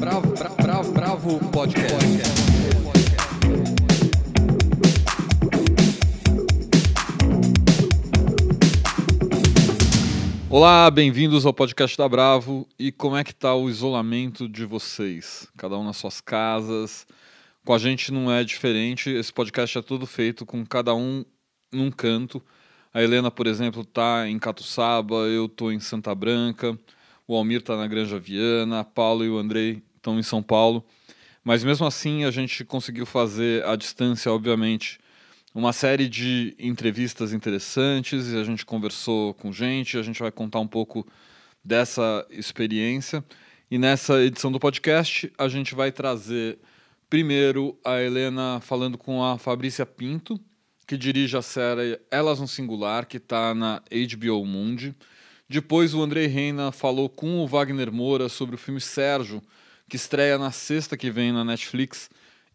Bravo, bravo, bravo, bravo podcast. Olá, bem-vindos ao podcast da Bravo. E como é que tá o isolamento de vocês? Cada um nas suas casas. Com a gente não é diferente. Esse podcast é todo feito com cada um num canto. A Helena, por exemplo, tá em Catuçaba, eu tô em Santa Branca o Almir está na Granja Viana, a Paulo e o Andrei estão em São Paulo. Mas mesmo assim a gente conseguiu fazer à distância, obviamente, uma série de entrevistas interessantes e a gente conversou com gente, a gente vai contar um pouco dessa experiência. E nessa edição do podcast a gente vai trazer primeiro a Helena falando com a Fabrícia Pinto, que dirige a série Elas no Singular, que está na HBO Mundi. Depois o Andrei Reina falou com o Wagner Moura sobre o filme Sérgio, que estreia na sexta que vem na Netflix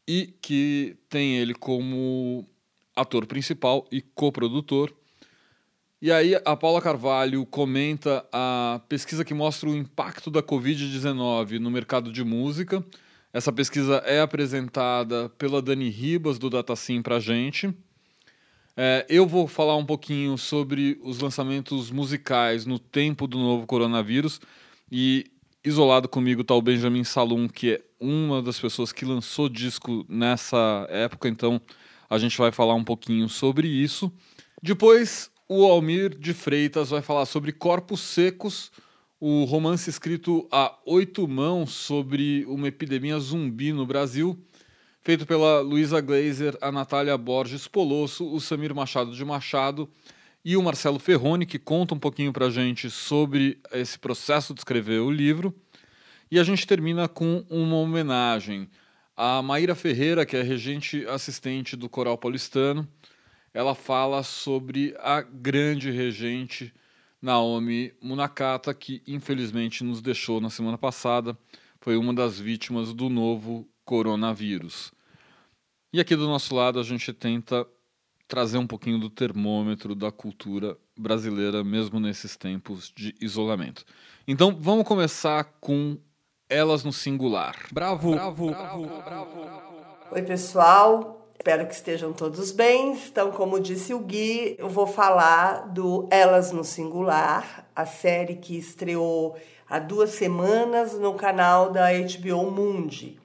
e que tem ele como ator principal e coprodutor. E aí a Paula Carvalho comenta a pesquisa que mostra o impacto da Covid-19 no mercado de música. Essa pesquisa é apresentada pela Dani Ribas do Datacim para a gente. É, eu vou falar um pouquinho sobre os lançamentos musicais no tempo do novo coronavírus e isolado comigo está o Benjamin Salum, que é uma das pessoas que lançou disco nessa época, então a gente vai falar um pouquinho sobre isso. Depois, o Almir de Freitas vai falar sobre Corpos Secos, o romance escrito a oito mãos sobre uma epidemia zumbi no Brasil feito pela Luísa Glazer, a Natália Borges Polosso, o Samir Machado de Machado e o Marcelo Ferroni, que conta um pouquinho para a gente sobre esse processo de escrever o livro. E a gente termina com uma homenagem a Maíra Ferreira, que é regente assistente do Coral Paulistano. Ela fala sobre a grande regente Naomi Munakata, que infelizmente nos deixou na semana passada. Foi uma das vítimas do novo coronavírus. E aqui do nosso lado a gente tenta trazer um pouquinho do termômetro da cultura brasileira, mesmo nesses tempos de isolamento. Então vamos começar com Elas no Singular. Bravo, bravo, bravo, bravo. Oi, pessoal. Espero que estejam todos bem. Então, como disse o Gui, eu vou falar do Elas no Singular, a série que estreou há duas semanas no canal da HBO Mundi.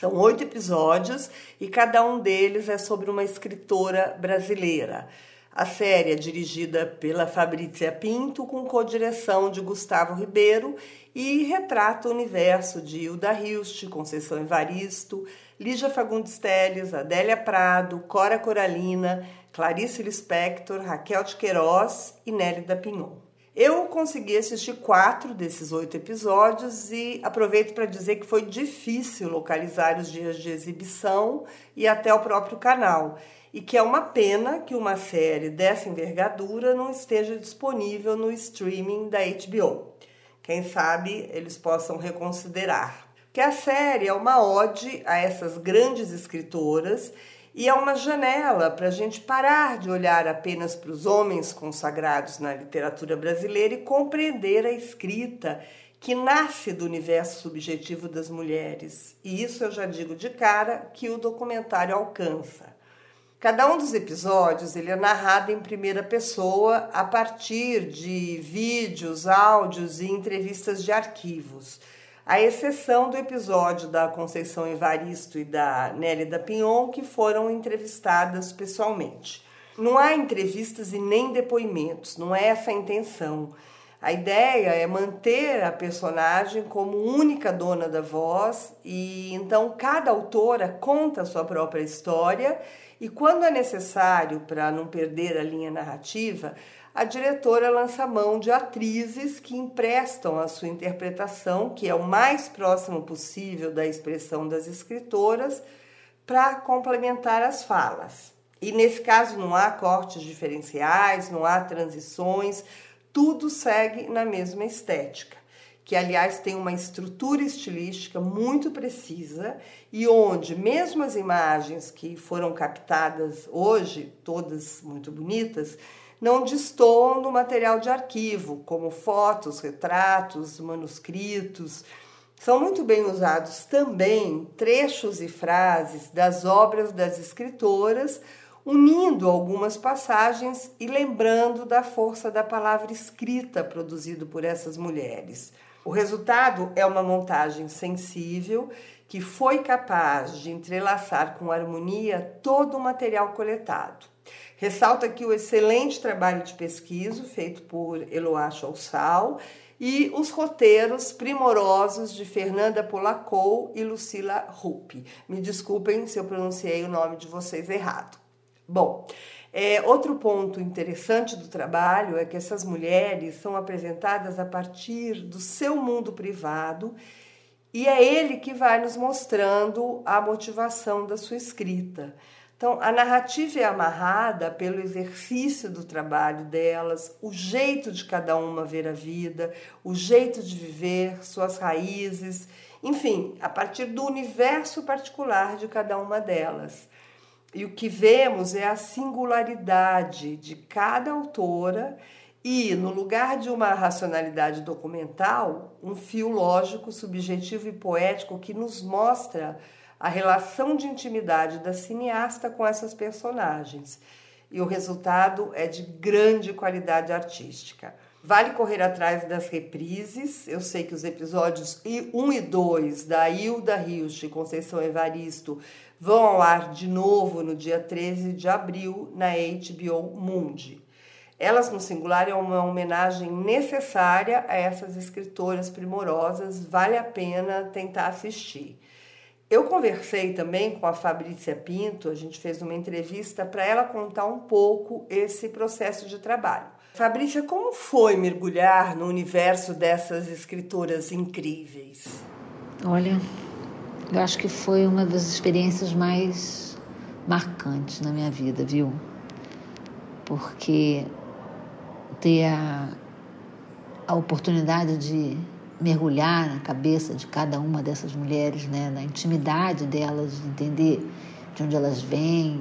São oito episódios e cada um deles é sobre uma escritora brasileira. A série é dirigida pela Fabrícia Pinto, com co-direção de Gustavo Ribeiro e retrata o universo de Hilda Hilst, Conceição Evaristo, Lígia Fagundes Telles, Adélia Prado, Cora Coralina, Clarice Lispector, Raquel de Queiroz e Nélida Pinhon. Eu consegui assistir quatro desses oito episódios e aproveito para dizer que foi difícil localizar os dias de exibição e até o próprio canal, e que é uma pena que uma série dessa envergadura não esteja disponível no streaming da HBO. Quem sabe eles possam reconsiderar. Que a série é uma ode a essas grandes escritoras e é uma janela para a gente parar de olhar apenas para os homens consagrados na literatura brasileira e compreender a escrita que nasce do universo subjetivo das mulheres. E isso eu já digo de cara que o documentário alcança. Cada um dos episódios ele é narrado em primeira pessoa a partir de vídeos, áudios e entrevistas de arquivos à exceção do episódio da Conceição Evaristo e da Nélida Pinhon, que foram entrevistadas pessoalmente. Não há entrevistas e nem depoimentos, não é essa a intenção. A ideia é manter a personagem como única dona da voz e então cada autora conta a sua própria história e quando é necessário para não perder a linha narrativa, a diretora lança mão de atrizes que emprestam a sua interpretação, que é o mais próximo possível da expressão das escritoras, para complementar as falas. E nesse caso não há cortes diferenciais, não há transições, tudo segue na mesma estética, que aliás tem uma estrutura estilística muito precisa e onde mesmo as imagens que foram captadas hoje, todas muito bonitas, não destoam do material de arquivo, como fotos, retratos, manuscritos. São muito bem usados também trechos e frases das obras das escritoras, unindo algumas passagens e lembrando da força da palavra escrita produzido por essas mulheres. O resultado é uma montagem sensível que foi capaz de entrelaçar com harmonia todo o material coletado. Ressalta aqui o excelente trabalho de pesquisa feito por Eloá Chouçal e os roteiros primorosos de Fernanda Polacou e Lucila Rupp. Me desculpem se eu pronunciei o nome de vocês errado. Bom, é, outro ponto interessante do trabalho é que essas mulheres são apresentadas a partir do seu mundo privado e é ele que vai nos mostrando a motivação da sua escrita. Então, a narrativa é amarrada pelo exercício do trabalho delas, o jeito de cada uma ver a vida, o jeito de viver, suas raízes, enfim, a partir do universo particular de cada uma delas. E o que vemos é a singularidade de cada autora e, no lugar de uma racionalidade documental, um fio lógico, subjetivo e poético que nos mostra a relação de intimidade da cineasta com essas personagens. E o resultado é de grande qualidade artística. Vale correr atrás das reprises. Eu sei que os episódios 1 e 2 da Hilda Rios de Conceição Evaristo vão ao ar de novo no dia 13 de abril na HBO Mundi. Elas no Singular é uma homenagem necessária a essas escritoras primorosas, vale a pena tentar assistir. Eu conversei também com a Fabrícia Pinto, a gente fez uma entrevista para ela contar um pouco esse processo de trabalho. Fabrícia, como foi mergulhar no universo dessas escritoras incríveis? Olha, eu acho que foi uma das experiências mais marcantes na minha vida, viu? Porque ter a, a oportunidade de mergulhar na cabeça de cada uma dessas mulheres, né, na intimidade delas, de entender de onde elas vêm,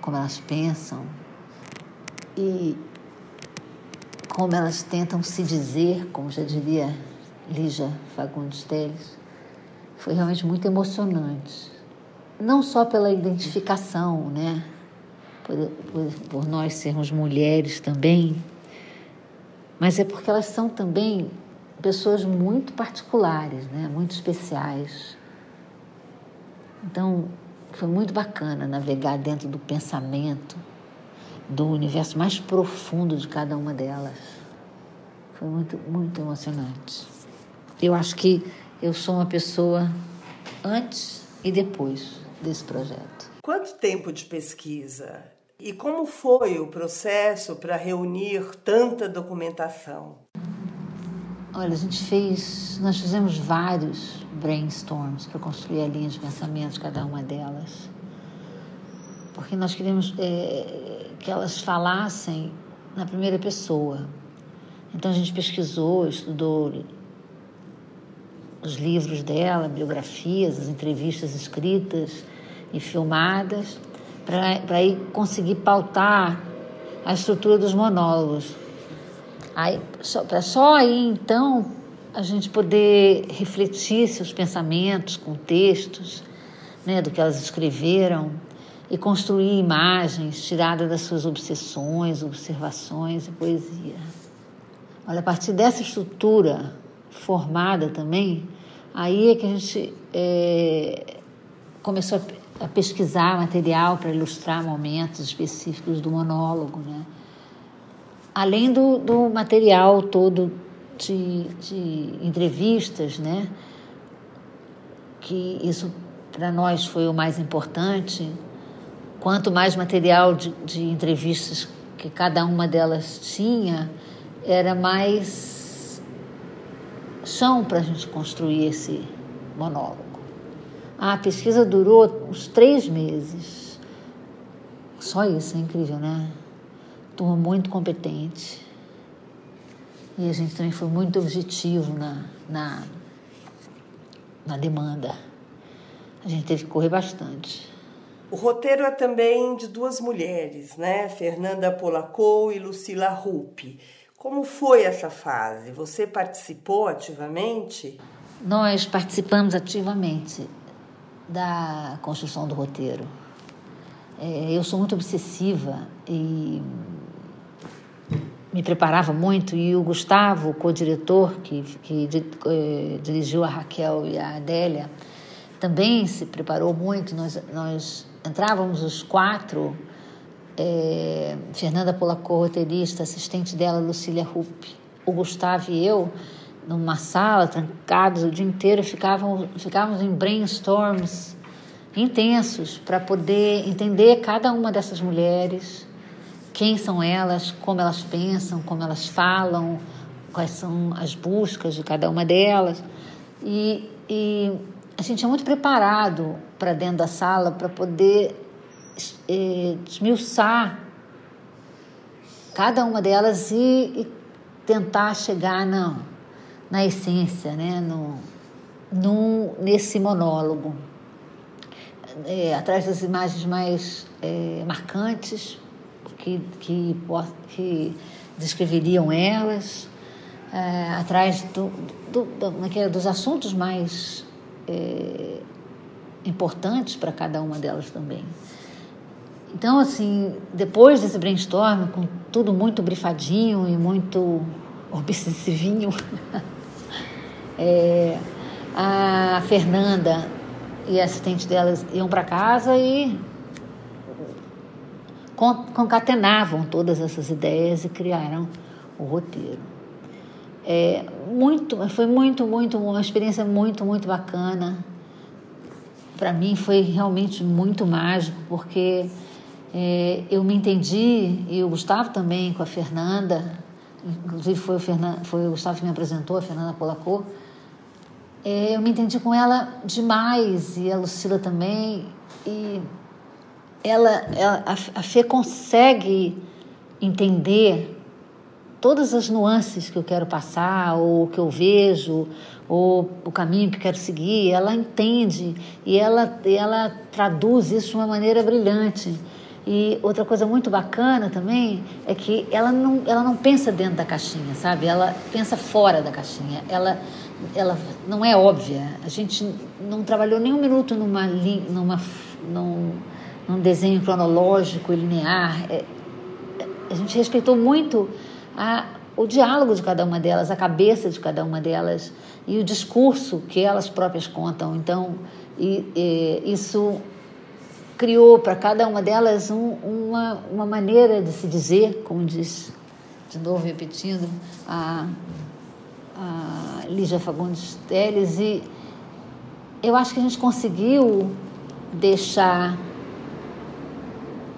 como elas pensam. E como elas tentam se dizer, como já diria Lígia Fagundes Teles, foi realmente muito emocionante. Não só pela identificação, né, por, por, por nós sermos mulheres também, mas é porque elas são também pessoas muito particulares, né? muito especiais. Então, foi muito bacana navegar dentro do pensamento, do universo mais profundo de cada uma delas. Foi muito, muito emocionante. Eu acho que eu sou uma pessoa antes e depois desse projeto. Quanto tempo de pesquisa? E como foi o processo para reunir tanta documentação? Olha, a gente fez, nós fizemos vários brainstorms para construir a linha de pensamento de cada uma delas, porque nós queríamos é, que elas falassem na primeira pessoa. Então a gente pesquisou, estudou os livros dela, biografias, as entrevistas escritas e filmadas, para aí conseguir pautar a estrutura dos monólogos. Aí, só, só aí então a gente poder refletir seus pensamentos com textos, né, do que elas escreveram e construir imagens tiradas das suas obsessões, observações e poesia. Olha, a partir dessa estrutura formada também, aí é que a gente é, começou a, a pesquisar material para ilustrar momentos específicos do monólogo, né? Além do, do material todo de, de entrevistas, né? Que isso para nós foi o mais importante. Quanto mais material de, de entrevistas que cada uma delas tinha, era mais chão para a gente construir esse monólogo. A pesquisa durou uns três meses. Só isso, é incrível, né? Turma muito competente. E a gente também foi muito objetivo na, na, na demanda. A gente teve que correr bastante. O roteiro é também de duas mulheres, né? Fernanda Polacou e Lucila Rupp. Como foi essa fase? Você participou ativamente? nós participamos ativamente da construção do roteiro. É, eu sou muito obsessiva e me preparava muito e o Gustavo, o co-diretor que, que eh, dirigiu a Raquel e a Adélia, também se preparou muito. Nós, nós entrávamos os quatro, é, Fernanda Polacor, roteirista, assistente dela, Lucília Rupp, o Gustavo e eu, numa sala, trancados o dia inteiro, ficávamos em brainstorms intensos para poder entender cada uma dessas mulheres quem são elas, como elas pensam, como elas falam, quais são as buscas de cada uma delas. E, e a gente é muito preparado para dentro da sala para poder é, esmiuçar cada uma delas e, e tentar chegar na, na essência, né? no, no, nesse monólogo. É, atrás das imagens mais é, marcantes, que, que, que descreveriam elas, é, atrás do, do, do, dos assuntos mais é, importantes para cada uma delas também. Então, assim, depois desse brainstorm, com tudo muito brifadinho e muito obsessivinho, é, a Fernanda e a assistente delas iam para casa e concatenavam todas essas ideias e criaram o roteiro. É, muito, foi muito, muito, uma experiência muito, muito bacana. Para mim foi realmente muito mágico, porque é, eu me entendi, e o Gustavo também, com a Fernanda, inclusive foi o, Fernanda, foi o Gustavo que me apresentou, a Fernanda Polacô, é, eu me entendi com ela demais, e a Lucila também, e ela, ela a, a Fê consegue entender todas as nuances que eu quero passar, ou que eu vejo, ou o caminho que quero seguir, ela entende e ela, ela traduz isso de uma maneira brilhante. E outra coisa muito bacana também é que ela não, ela não pensa dentro da caixinha, sabe? Ela pensa fora da caixinha. Ela, ela não é óbvia. A gente não trabalhou nem um minuto numa, numa, num, num desenho cronológico e linear. É, é, a gente respeitou muito a, o diálogo de cada uma delas, a cabeça de cada uma delas e o discurso que elas próprias contam. Então, e, e, isso criou para cada uma delas um, uma, uma maneira de se dizer, como diz, de novo repetindo, a, a Lígia Fagundes Teles, e eu acho que a gente conseguiu deixar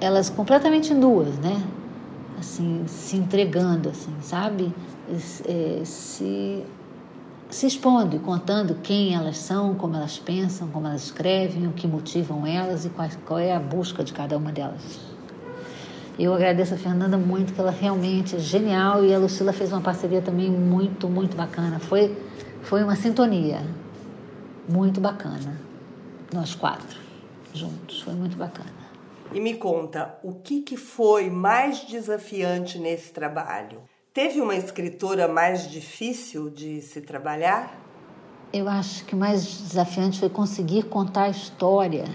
elas completamente nuas, né? Assim, se entregando, assim, sabe? É, se, se expondo e contando quem elas são, como elas pensam, como elas escrevem, o que motivam elas e qual, qual é a busca de cada uma delas. Eu agradeço a Fernanda muito, que ela realmente é genial e a Lucila fez uma parceria também muito, muito bacana. Foi, foi uma sintonia muito bacana, nós quatro juntos, foi muito bacana. E me conta, o que, que foi mais desafiante nesse trabalho? Teve uma escritora mais difícil de se trabalhar? Eu acho que o mais desafiante foi conseguir contar a história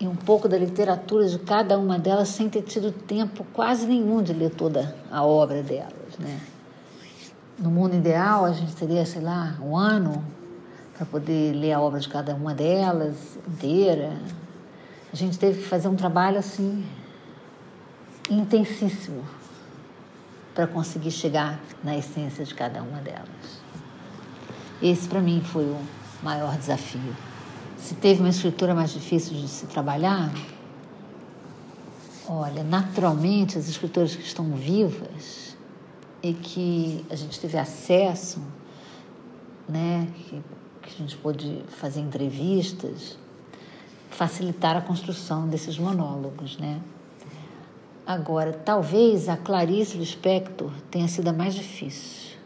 e um pouco da literatura de cada uma delas sem ter tido tempo quase nenhum de ler toda a obra delas, né? No mundo ideal, a gente teria, sei lá, um ano para poder ler a obra de cada uma delas inteira, a gente teve que fazer um trabalho assim intensíssimo para conseguir chegar na essência de cada uma delas. Esse para mim foi o maior desafio. Se teve uma escritura mais difícil de se trabalhar, olha, naturalmente as escritoras que estão vivas e que a gente teve acesso, né, que, que a gente pôde fazer entrevistas, facilitar a construção desses monólogos, né? Agora, talvez a Clarice Lispector tenha sido a mais difícil,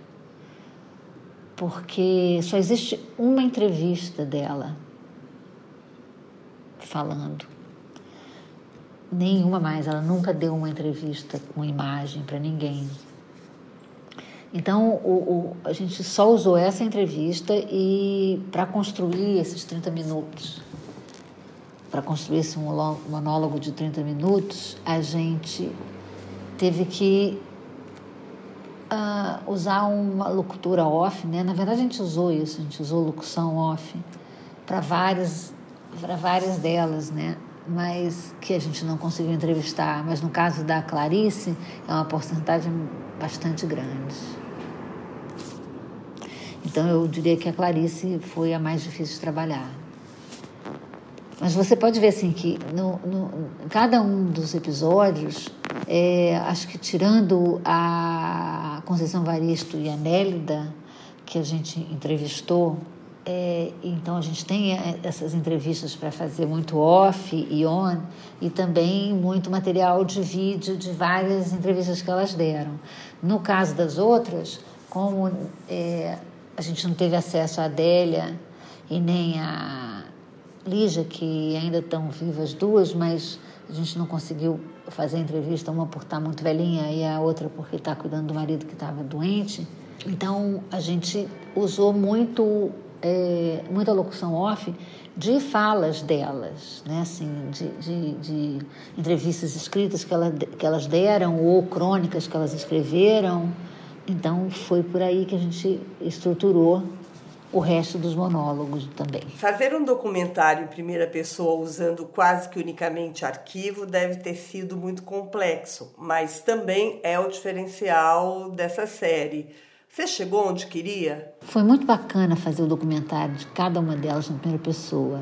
porque só existe uma entrevista dela falando. Nenhuma mais, ela nunca deu uma entrevista com imagem para ninguém. Então, o, o, a gente só usou essa entrevista e para construir esses 30 minutos, para construir esse monólogo de 30 minutos, a gente teve que uh, usar uma locutora off, né? Na verdade, a gente usou isso, a gente usou locução off para várias, várias delas, né? Mas que a gente não conseguiu entrevistar. Mas no caso da Clarice, é uma porcentagem bastante grande. Então eu diria que a Clarice foi a mais difícil de trabalhar. Mas você pode ver assim que no, no cada um dos episódios, é, acho que tirando a Conceição Varisto e a Nélida, que a gente entrevistou, é, então a gente tem é, essas entrevistas para fazer muito off e on e também muito material de vídeo de várias entrevistas que elas deram. No caso das outras, como é, a gente não teve acesso à Adélia e nem a Lígia, que ainda estão vivas duas, mas a gente não conseguiu fazer entrevista, uma por estar muito velhinha e a outra porque está cuidando do marido que estava doente. Então a gente usou muito é, muita locução off de falas delas, né? assim, de, de, de, entrevistas escritas que, ela, que elas deram ou crônicas que elas escreveram. Então foi por aí que a gente estruturou o resto dos monólogos também. Fazer um documentário em primeira pessoa usando quase que unicamente arquivo deve ter sido muito complexo, mas também é o diferencial dessa série. Você chegou onde queria? Foi muito bacana fazer o documentário de cada uma delas na primeira pessoa.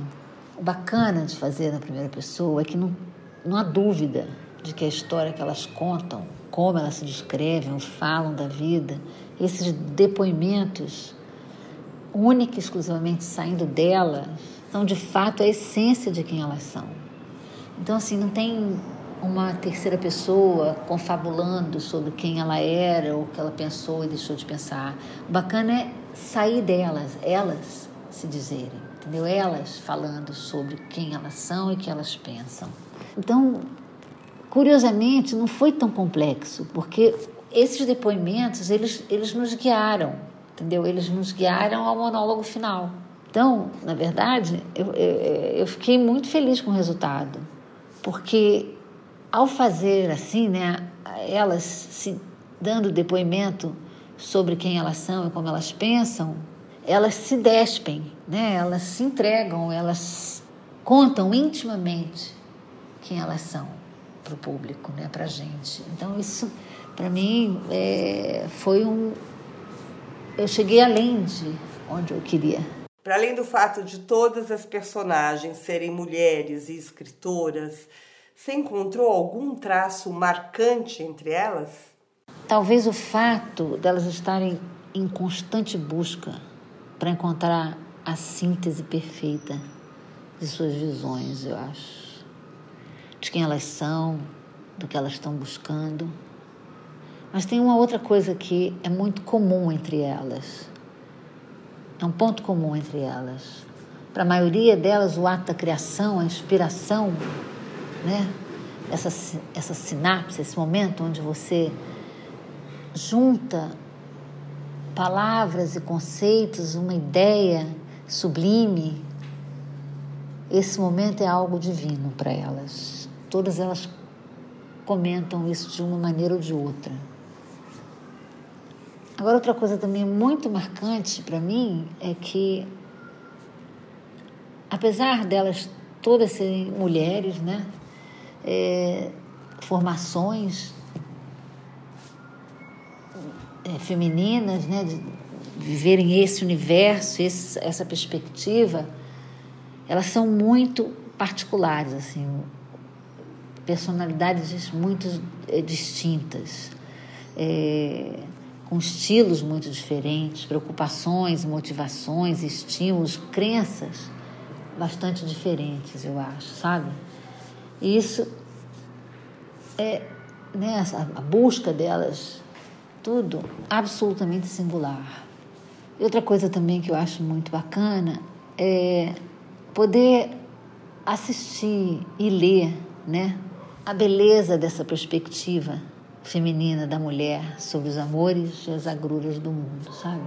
O bacana de fazer na primeira pessoa é que não, não há dúvida de que a história que elas contam, como elas se descrevem, falam da vida, esses depoimentos única e exclusivamente saindo delas, são de fato a essência de quem elas são. Então, assim, não tem uma terceira pessoa confabulando sobre quem ela era ou o que ela pensou e deixou de pensar. O bacana é sair delas, elas se dizerem, entendeu? Elas falando sobre quem elas são e o que elas pensam. Então, curiosamente, não foi tão complexo, porque esses depoimentos, eles, eles nos guiaram entendeu? Eles nos guiaram ao monólogo final. Então, na verdade, eu, eu, eu fiquei muito feliz com o resultado, porque ao fazer assim, né, elas se dando depoimento sobre quem elas são e como elas pensam, elas se despem, né? Elas se entregam, elas contam intimamente quem elas são para o público, né? Para a gente. Então isso, para mim, é, foi um, eu cheguei além de onde eu queria. Para além do fato de todas as personagens serem mulheres e escritoras, você encontrou algum traço marcante entre elas? Talvez o fato delas estarem em constante busca para encontrar a síntese perfeita de suas visões, eu acho. De quem elas são, do que elas estão buscando. Mas tem uma outra coisa que é muito comum entre elas. É um ponto comum entre elas. Para a maioria delas, o ato da criação, a inspiração, né? essa, essa sinapse, esse momento onde você junta palavras e conceitos, uma ideia sublime, esse momento é algo divino para elas. Todas elas comentam isso de uma maneira ou de outra. Agora, outra coisa também muito marcante para mim é que, apesar delas todas serem mulheres, né, é, formações é, femininas, né, de viverem esse universo, esse, essa perspectiva, elas são muito particulares, assim, personalidades muito é, distintas. É, com estilos muito diferentes, preocupações, motivações, estímulos, crenças bastante diferentes, eu acho, sabe? E isso é né, a busca delas, tudo absolutamente singular. E outra coisa também que eu acho muito bacana é poder assistir e ler, né, a beleza dessa perspectiva feminina da mulher sobre os amores e as agruras do mundo, sabe?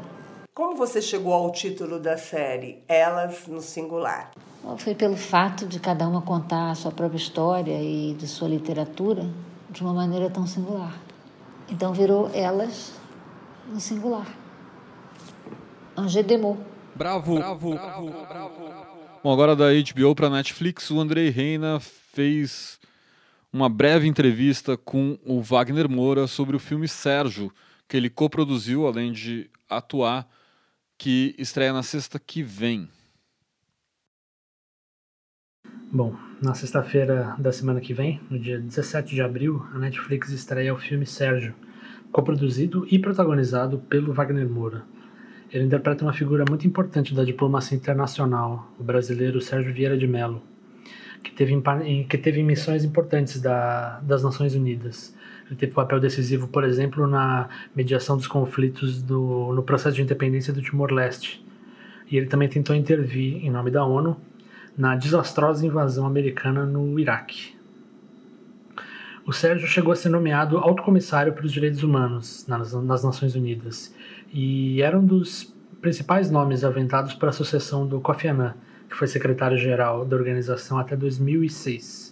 Como você chegou ao título da série Elas no Singular? Foi pelo fato de cada uma contar a sua própria história e de sua literatura de uma maneira tão singular. Então virou Elas no Singular. Angers Demo. Bravo, bravo, bravo, bravo. Bom, agora da HBO para Netflix, o Andrei Reina fez uma breve entrevista com o Wagner Moura sobre o filme Sérgio, que ele coproduziu, além de atuar, que estreia na sexta que vem. Bom, na sexta-feira da semana que vem, no dia 17 de abril, a Netflix estreia o filme Sérgio, coproduzido e protagonizado pelo Wagner Moura. Ele interpreta uma figura muito importante da diplomacia internacional, o brasileiro Sérgio Vieira de Mello, que teve, que teve missões importantes da, das Nações Unidas. Ele teve papel decisivo, por exemplo, na mediação dos conflitos do, no processo de independência do Timor-Leste. E ele também tentou intervir, em nome da ONU, na desastrosa invasão americana no Iraque. O Sérgio chegou a ser nomeado alto comissário para os direitos humanos nas, nas Nações Unidas e era um dos principais nomes aventados para a sucessão do Kofi Annan, que foi secretário-geral da organização até 2006.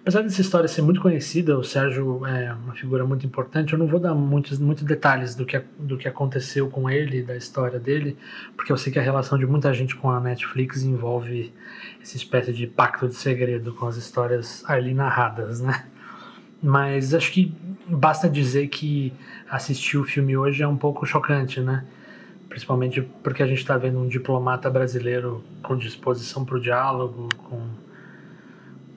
Apesar dessa história ser muito conhecida, o Sérgio é uma figura muito importante, eu não vou dar muitos, muitos detalhes do que, do que aconteceu com ele, da história dele, porque eu sei que a relação de muita gente com a Netflix envolve essa espécie de pacto de segredo com as histórias ali narradas, né? Mas acho que basta dizer que assistir o filme hoje é um pouco chocante, né? Principalmente porque a gente está vendo um diplomata brasileiro com disposição para o diálogo, com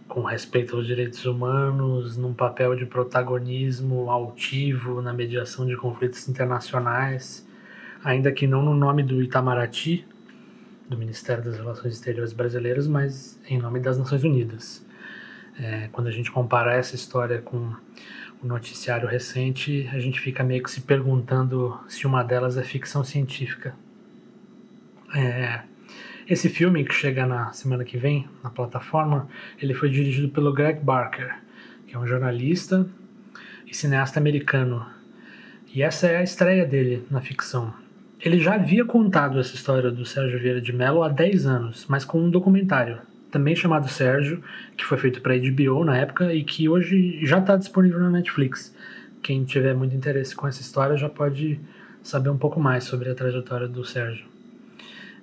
com respeito aos direitos humanos, num papel de protagonismo altivo na mediação de conflitos internacionais, ainda que não no nome do Itamaraty, do Ministério das Relações Exteriores Brasileiras, mas em nome das Nações Unidas. É, quando a gente compara essa história com o noticiário recente, a gente fica meio que se perguntando se uma delas é ficção científica. É, esse filme, que chega na semana que vem na plataforma, ele foi dirigido pelo Greg Barker, que é um jornalista e cineasta americano. E essa é a estreia dele na ficção. Ele já havia contado essa história do Sérgio Vieira de Mello há 10 anos, mas com um documentário, também chamado Sérgio, que foi feito para HBO na época e que hoje já está disponível na Netflix. Quem tiver muito interesse com essa história já pode saber um pouco mais sobre a trajetória do Sérgio.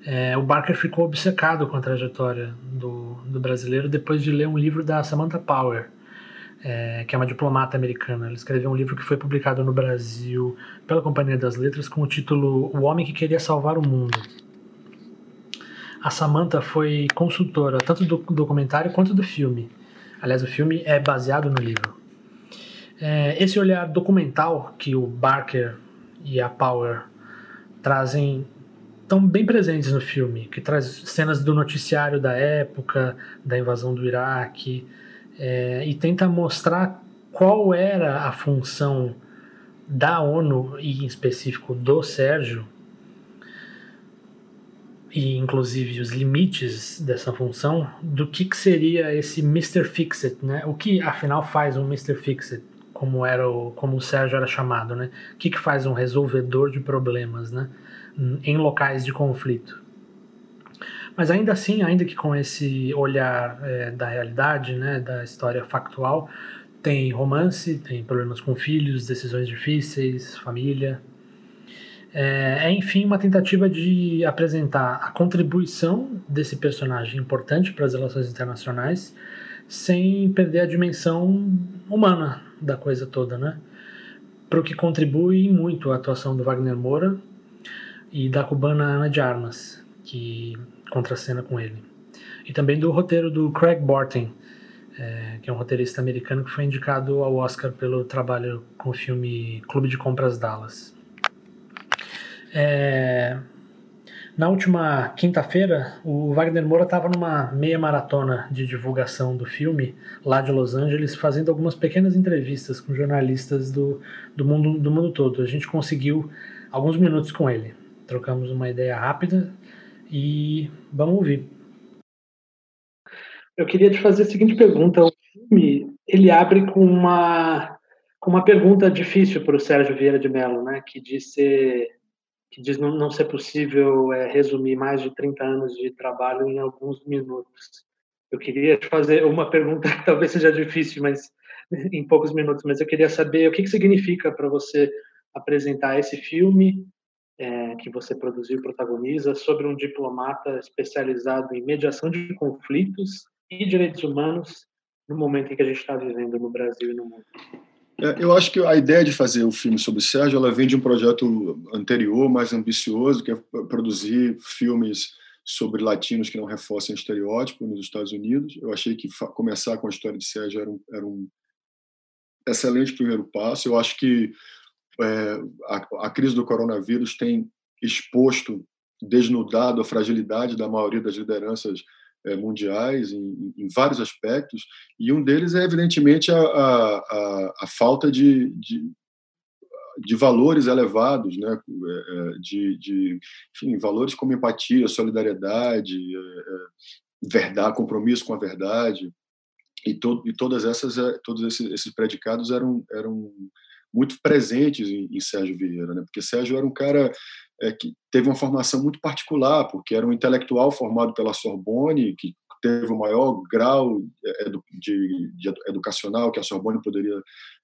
É, o Barker ficou obcecado com a trajetória do, do brasileiro depois de ler um livro da Samantha Power, é, que é uma diplomata americana. Ela escreveu um livro que foi publicado no Brasil pela Companhia das Letras com o título O Homem que Queria Salvar o Mundo. A Samantha foi consultora tanto do documentário quanto do filme. Aliás, o filme é baseado no livro. É, esse olhar documental que o Barker e a Power trazem estão bem presentes no filme, que traz cenas do noticiário da época, da invasão do Iraque, é, e tenta mostrar qual era a função da ONU e em específico do Sérgio e inclusive os limites dessa função do que, que seria esse Mr. Fixit, né? O que afinal faz um Mr. Fixit, como era o como o Sérgio era chamado, né? O que, que faz um resolvedor de problemas, né? em locais de conflito. Mas ainda assim, ainda que com esse olhar é, da realidade, né, da história factual, tem romance, tem problemas com filhos, decisões difíceis, família. É, é, enfim, uma tentativa de apresentar a contribuição desse personagem importante para as relações internacionais, sem perder a dimensão humana da coisa toda, né? Para o que contribui muito a atuação do Wagner Moura, e da cubana Ana de Armas, que contracena com ele. E também do roteiro do Craig Barton, é, que é um roteirista americano que foi indicado ao Oscar pelo trabalho com o filme Clube de Compras Dallas. É, na última quinta-feira, o Wagner Moura estava numa meia maratona de divulgação do filme lá de Los Angeles, fazendo algumas pequenas entrevistas com jornalistas do, do, mundo, do mundo todo. A gente conseguiu alguns minutos com ele trocamos uma ideia rápida e vamos ouvir. Eu queria te fazer a seguinte pergunta: o filme ele abre com uma com uma pergunta difícil para o Sérgio Vieira de Mello, né, que diz ser que diz não, não ser possível é, resumir mais de 30 anos de trabalho em alguns minutos. Eu queria te fazer uma pergunta talvez seja difícil, mas em poucos minutos, mas eu queria saber o que, que significa para você apresentar esse filme é, que você produziu e protagoniza sobre um diplomata especializado em mediação de conflitos e direitos humanos no momento em que a gente está vivendo no Brasil e no mundo. É, eu acho que a ideia de fazer o filme sobre Sérgio ela vem de um projeto anterior, mais ambicioso, que é produzir filmes sobre latinos que não reforcem estereótipo nos Estados Unidos. Eu achei que começar com a história de Sérgio era um, era um excelente primeiro passo. Eu acho que é, a, a crise do coronavírus tem exposto, desnudado a fragilidade da maioria das lideranças mundiais em, em, vários aspectos, e um deles é, evidentemente, a, a, a falta de, de, de, valores elevados, né? É, é, de, de enfim, valores como empatia, solidariedade, verdade, compromisso com a verdade, e, to, e todas essas, todos esses, esses predicados eram, eram muito presentes em, em Sérgio Vieira, né? porque Sérgio era um cara é, que teve uma formação muito particular, porque era um intelectual formado pela Sorbonne, que teve o maior grau é, de, de educacional que a Sorbonne poderia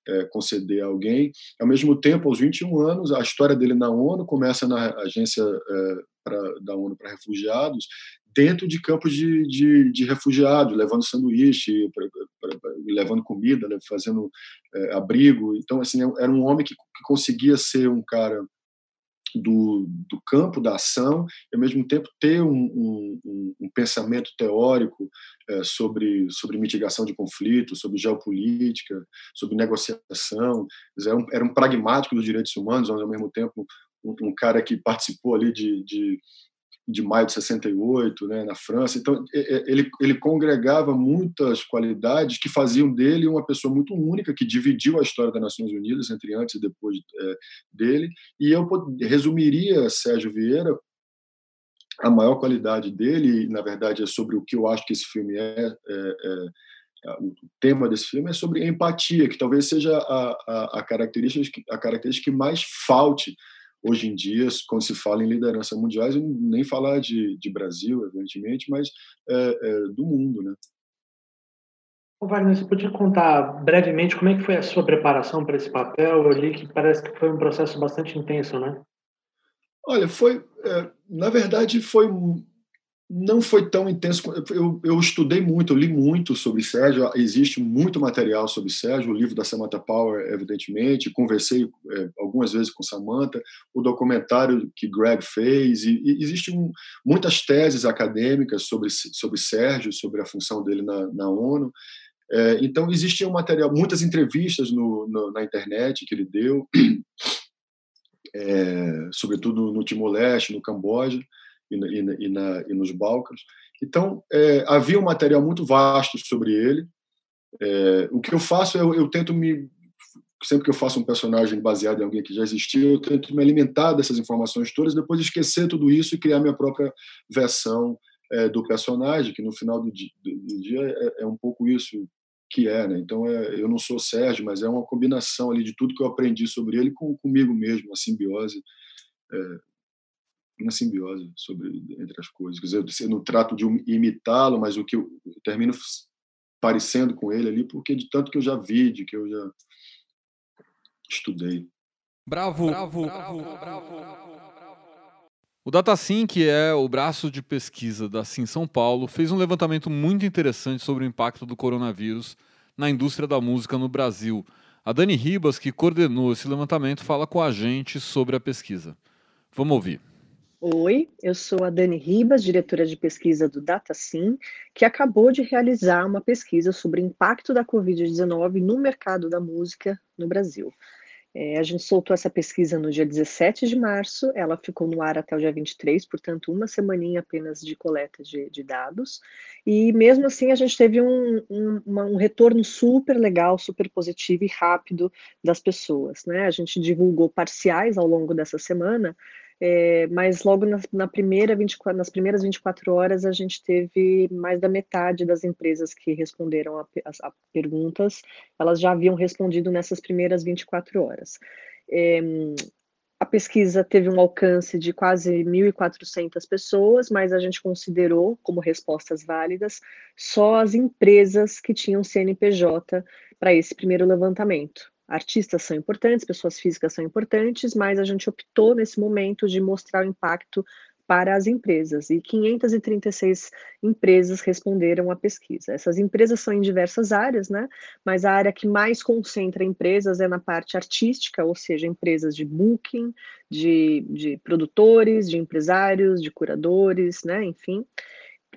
é, conceder a alguém. Ao mesmo tempo, aos 21 anos, a história dele na ONU começa na agência é, pra, da ONU para refugiados, dentro de campos de, de, de refugiados, levando sanduíche, pra, pra, levando comida, fazendo é, abrigo. Então, assim, era um homem que, que conseguia ser um cara do, do, campo da ação e ao mesmo tempo ter um, um, um pensamento teórico é, sobre sobre mitigação de conflitos, sobre geopolítica, sobre negociação. Era um, era um pragmático dos direitos humanos, mas ao mesmo tempo um, um cara que participou ali de, de de maio de 68, né, na França. Então, ele, ele congregava muitas qualidades que faziam dele uma pessoa muito única, que dividiu a história das Nações Unidas entre antes e depois é, dele. E eu resumiria Sérgio Vieira, a maior qualidade dele, e, na verdade, é sobre o que eu acho que esse filme é, é, é o tema desse filme é sobre empatia, que talvez seja a, a, a, característica, a característica que mais falte hoje em dia, quando se fala em liderança mundiais, nem falar de, de Brasil, evidentemente, mas é, é, do mundo, né? Wagner, você podia contar brevemente como é que foi a sua preparação para esse papel? Eu li que parece que foi um processo bastante intenso, né? Olha, foi, é, na verdade, foi não foi tão intenso. Eu, eu estudei muito, eu li muito sobre Sérgio. Existe muito material sobre Sérgio. O livro da Samantha Power, evidentemente. Conversei é, algumas vezes com Samantha. O documentário que Greg fez. E, e existem muitas teses acadêmicas sobre, sobre Sérgio, sobre a função dele na, na ONU. É, então, existia um material, muitas entrevistas no, no, na internet que ele deu, é, sobretudo no Timor-Leste, no Camboja e, na, e, na, e nos Balcãs. Então, é, havia um material muito vasto sobre ele. É, o que eu faço, eu, eu tento me. Sempre que eu faço um personagem baseado em alguém que já existiu, eu tento me alimentar dessas informações todas, depois esquecer tudo isso e criar minha própria versão é, do personagem, que no final do dia, do dia é, é, um pouco isso que é. Né? Então, é, eu não sou Sérgio, mas é uma combinação ali de tudo que eu aprendi sobre ele com, comigo mesmo, uma simbiose é, uma simbiose sobre entre as coisas. Quer dizer, eu não trato de imitá-lo, mas o que eu, eu, termino parecendo com ele ali, porque de tanto que eu já vi, de que eu já estudei. Bravo, bravo, bravo, bravo. O DataSim, que é o braço de pesquisa da Sim São Paulo, fez um levantamento muito interessante sobre o impacto do coronavírus na indústria da música no Brasil. A Dani Ribas, que coordenou esse levantamento, fala com a gente sobre a pesquisa. Vamos ouvir. Oi, eu sou a Dani Ribas, diretora de pesquisa do DataSim, que acabou de realizar uma pesquisa sobre o impacto da Covid-19 no mercado da música no Brasil. É, a gente soltou essa pesquisa no dia 17 de março, ela ficou no ar até o dia 23, portanto, uma semaninha apenas de coleta de, de dados. E mesmo assim, a gente teve um, um, um, retorno super legal, super positivo e rápido das pessoas. Né? A gente divulgou parciais ao longo dessa semana é, mas logo na, na, primeira 24, nas primeiras 24 horas a gente teve mais da metade das empresas que responderam a, a, a perguntas, elas já haviam respondido nessas primeiras 24 horas. É, a pesquisa teve um alcance de quase 1.400 pessoas, mas a gente considerou como respostas válidas só as empresas que tinham CNPJ para esse primeiro levantamento. Artistas são importantes, pessoas físicas são importantes, mas a gente optou nesse momento de mostrar o impacto para as empresas, e 536 empresas responderam à pesquisa. Essas empresas são em diversas áreas, né? Mas a área que mais concentra empresas é na parte artística, ou seja, empresas de booking, de, de produtores, de empresários, de curadores, né? Enfim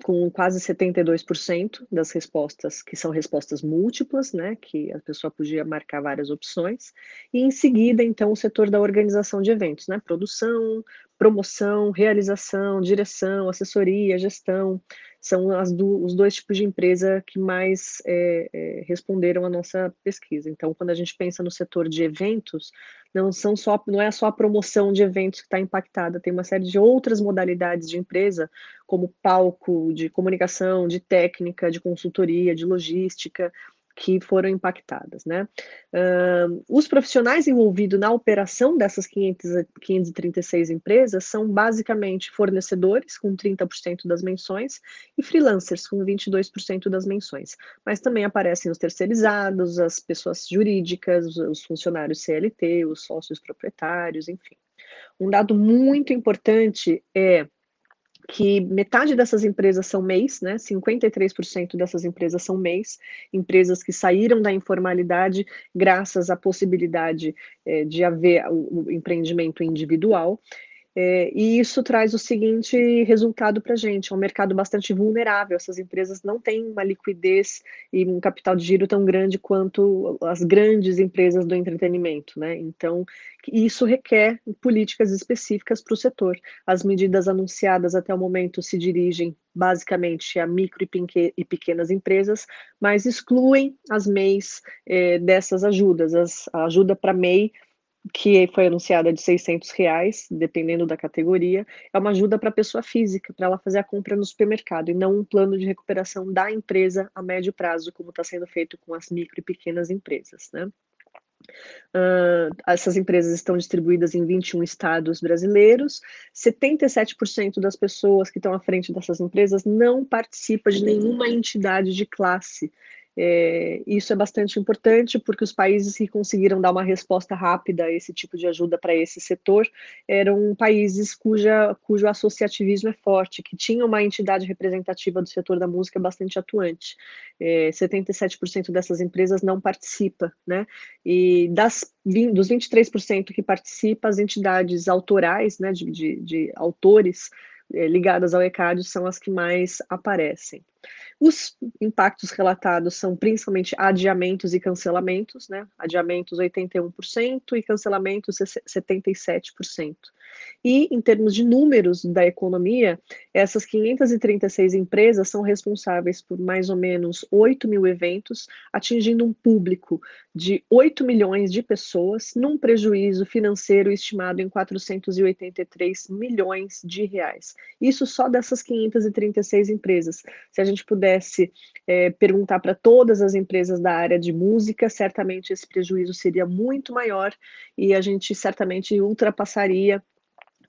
com quase 72% das respostas, que são respostas múltiplas, né, que a pessoa podia marcar várias opções, e em seguida, então, o setor da organização de eventos, né, produção, promoção, realização, direção, assessoria, gestão, são do, os dois tipos de empresa que mais é, é, responderam à nossa pesquisa. Então, quando a gente pensa no setor de eventos, não são só, não é só a promoção de eventos que está impactada, tem uma série de outras modalidades de empresa, como palco, de comunicação, de técnica, de consultoria, de logística, que foram impactadas. Né? Uh, os profissionais envolvidos na operação dessas 500, 536 empresas são basicamente fornecedores, com 30% das menções, e freelancers, com 22% das menções. Mas também aparecem os terceirizados, as pessoas jurídicas, os funcionários CLT, os sócios proprietários, enfim. Um dado muito importante é que metade dessas empresas são MEIs, né? 53% dessas empresas são MEIs, empresas que saíram da informalidade graças à possibilidade é, de haver o, o empreendimento individual. É, e isso traz o seguinte resultado para a gente: é um mercado bastante vulnerável. Essas empresas não têm uma liquidez e um capital de giro tão grande quanto as grandes empresas do entretenimento. Né? Então, isso requer políticas específicas para o setor. As medidas anunciadas até o momento se dirigem basicamente a micro e pequenas empresas, mas excluem as MEIs é, dessas ajudas. As, a ajuda para MEI que foi anunciada de 600 reais, dependendo da categoria, é uma ajuda para a pessoa física, para ela fazer a compra no supermercado, e não um plano de recuperação da empresa a médio prazo, como está sendo feito com as micro e pequenas empresas. Né? Uh, essas empresas estão distribuídas em 21 estados brasileiros. 77% das pessoas que estão à frente dessas empresas não participa de nenhuma entidade de classe é, isso é bastante importante porque os países que conseguiram dar uma resposta rápida a esse tipo de ajuda para esse setor eram países cuja, cujo associativismo é forte, que tinham uma entidade representativa do setor da música bastante atuante. É, 77% dessas empresas não participa, né? E das, dos 23% que participam, as entidades autorais, né, de, de, de autores, é, ligadas ao ECAD são as que mais aparecem. Os impactos relatados são principalmente adiamentos e cancelamentos, né? Adiamentos 81% e cancelamentos 77%. E, em termos de números da economia, essas 536 empresas são responsáveis por mais ou menos 8 mil eventos, atingindo um público de 8 milhões de pessoas, num prejuízo financeiro estimado em 483 milhões de reais. Isso só dessas 536 empresas. Se a gente pudesse é, perguntar para todas as empresas da área de música, certamente esse prejuízo seria muito maior e a gente certamente ultrapassaria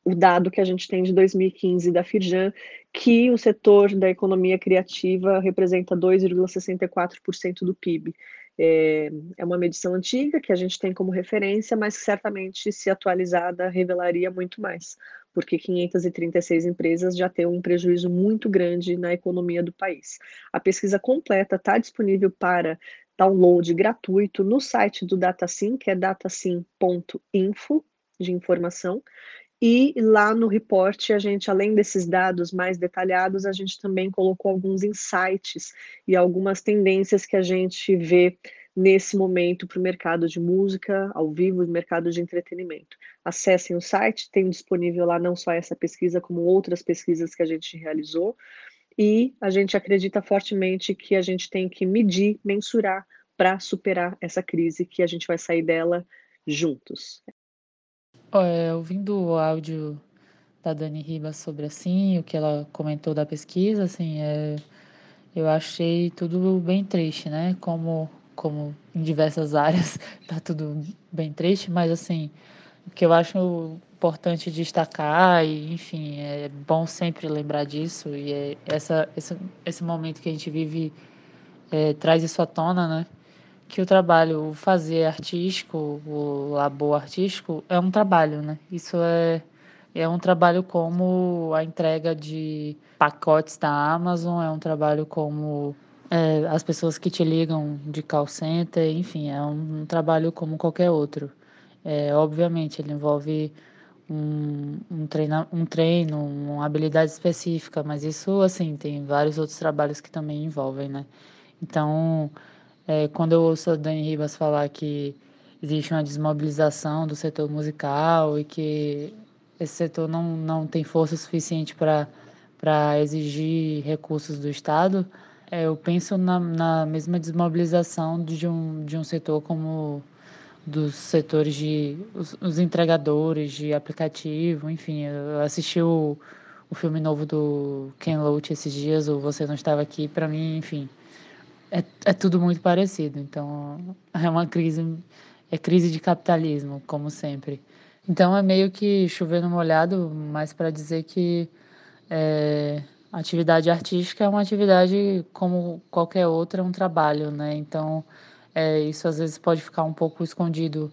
o dado que a gente tem de 2015 da Firjan, que o setor da economia criativa representa 2,64% do PIB. É, é, uma medição antiga que a gente tem como referência, mas certamente, se atualizada, revelaria muito mais, porque 536 empresas já têm um prejuízo muito grande na economia do país. A pesquisa completa está disponível para download gratuito no site do DataSim, que é datasim.info de informação, e lá no report, a gente, além desses dados mais detalhados, a gente também colocou alguns insights e algumas tendências que a gente vê nesse momento para o mercado de música ao vivo mercado de entretenimento. Acessem o site, tem disponível lá não só essa pesquisa, como outras pesquisas que a gente realizou. E a gente acredita fortemente que a gente tem que medir, mensurar para superar essa crise, que a gente vai sair dela juntos. É, ouvindo o áudio da Dani Ribas sobre assim, o que ela comentou da pesquisa, assim, é, eu achei tudo bem triste, né? Como, como em diversas áreas tá tudo bem triste, mas assim, o que eu acho importante destacar e, enfim, é bom sempre lembrar disso e é essa, esse, esse momento que a gente vive é, traz isso à tona, né? Que o trabalho, o fazer artístico, o labor artístico é um trabalho, né? Isso é é um trabalho como a entrega de pacotes da Amazon, é um trabalho como é, as pessoas que te ligam de call center, enfim, é um, um trabalho como qualquer outro. É, obviamente, ele envolve um, um, treina, um treino, uma habilidade específica, mas isso, assim, tem vários outros trabalhos que também envolvem, né? Então, é, quando eu ouço a Dani Ribas falar que existe uma desmobilização do setor musical e que esse setor não, não tem força suficiente para exigir recursos do Estado, é, eu penso na, na mesma desmobilização de um, de um setor como dos setores de os, os, entregadores de aplicativo, enfim, eu assisti o, o filme novo do Ken Loach esses dias, o Você Não Estava Aqui, para mim, enfim, é, é tudo muito parecido, então é uma crise, é crise de capitalismo, como sempre. Então é meio que chovendo molhado, mas para dizer que é, atividade artística é uma atividade como qualquer outra, é um trabalho, né? Então é, isso às vezes pode ficar um pouco escondido.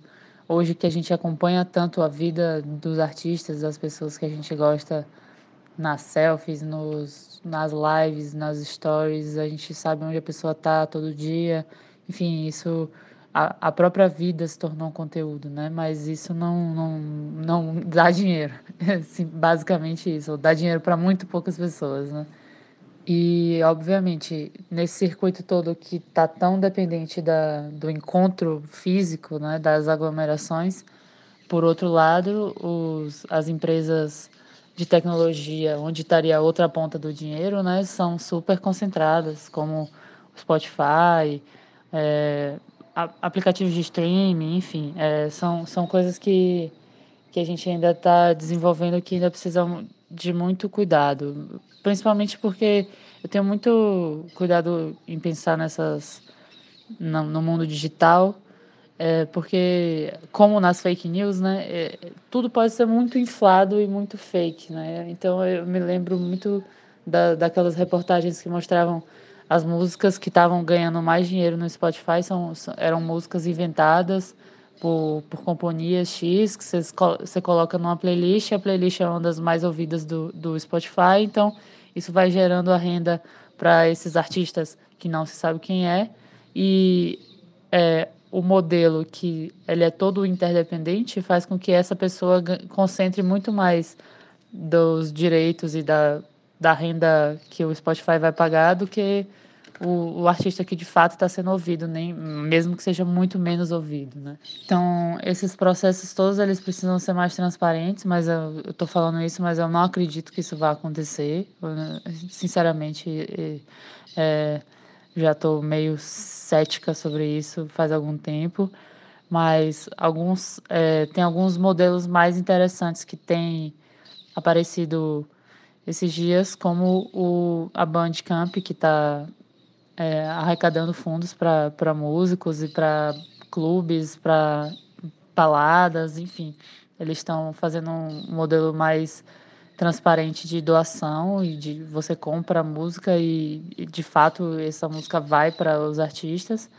Hoje que a gente acompanha tanto a vida dos artistas, das pessoas que a gente gosta nas selfies, nos, nas lives, nas stories, a gente sabe onde a pessoa está todo dia. Enfim, isso a, a própria vida se tornou um conteúdo, né? Mas isso não, não, não dá dinheiro. Assim, basicamente isso, dá dinheiro para muito poucas pessoas, né? E, obviamente, nesse circuito todo que está tão dependente da, do encontro físico, né, das aglomerações, por outro lado, os, as empresas de tecnologia, onde estaria a outra ponta do dinheiro, né, são super concentradas, como Spotify, é, aplicativos de streaming, enfim, é, são, são coisas que, que a gente ainda está desenvolvendo que ainda precisam de muito cuidado, principalmente porque eu tenho muito cuidado em pensar nessas no, no mundo digital, é, porque como nas fake news, né, é, tudo pode ser muito inflado e muito fake, né? Então eu me lembro muito da, daquelas reportagens que mostravam as músicas que estavam ganhando mais dinheiro no Spotify são, eram músicas inventadas por, por companhias X, que você, coloca numa playlist, a playlist é uma das mais ouvidas do, do Spotify, então isso vai gerando a renda para esses artistas que não se sabe quem é, e é, o modelo que ele é todo interdependente faz com que essa pessoa concentre muito mais dos direitos e da, da renda que o Spotify vai pagar do que o, o artista que de fato está sendo ouvido, nem mesmo que seja muito menos ouvido, né? Então esses processos todos eles precisam ser mais transparentes, mas eu estou falando isso, mas eu não acredito que isso vá acontecer. Sinceramente, é, já estou meio cética sobre isso faz algum tempo, mas alguns é, tem alguns modelos mais interessantes que têm aparecido esses dias, como o, a Bandcamp, que está é, arrecadando fundos para músicos e para clubes, para baladas, enfim. Eles estão fazendo um modelo mais transparente de doação e de você compra a música e, e de fato essa música vai para os artistas.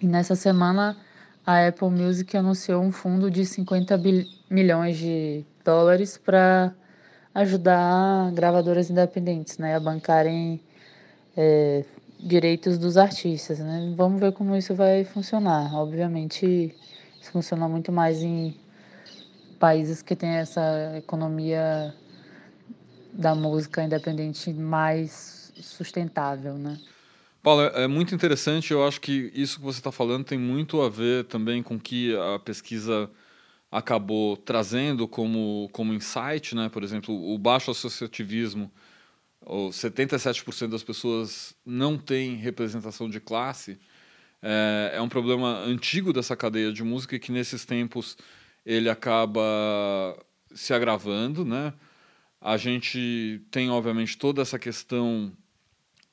E nessa semana a Apple Music anunciou um fundo de 50 milhões de dólares para ajudar gravadoras independentes né, a bancarem é, direitos dos artistas. Né? Vamos ver como isso vai funcionar. Obviamente, isso funciona muito mais em países que têm essa economia da música independente mais sustentável, né? Paulo, é muito interessante. Eu acho que isso que você está falando tem muito a ver também com que a pesquisa acabou trazendo como, como insight, né? Por exemplo, o baixo associativismo, ou 77% das pessoas não têm representação de classe, é, é um problema antigo dessa cadeia de música que nesses tempos ele acaba se agravando, né? A gente tem, obviamente, toda essa questão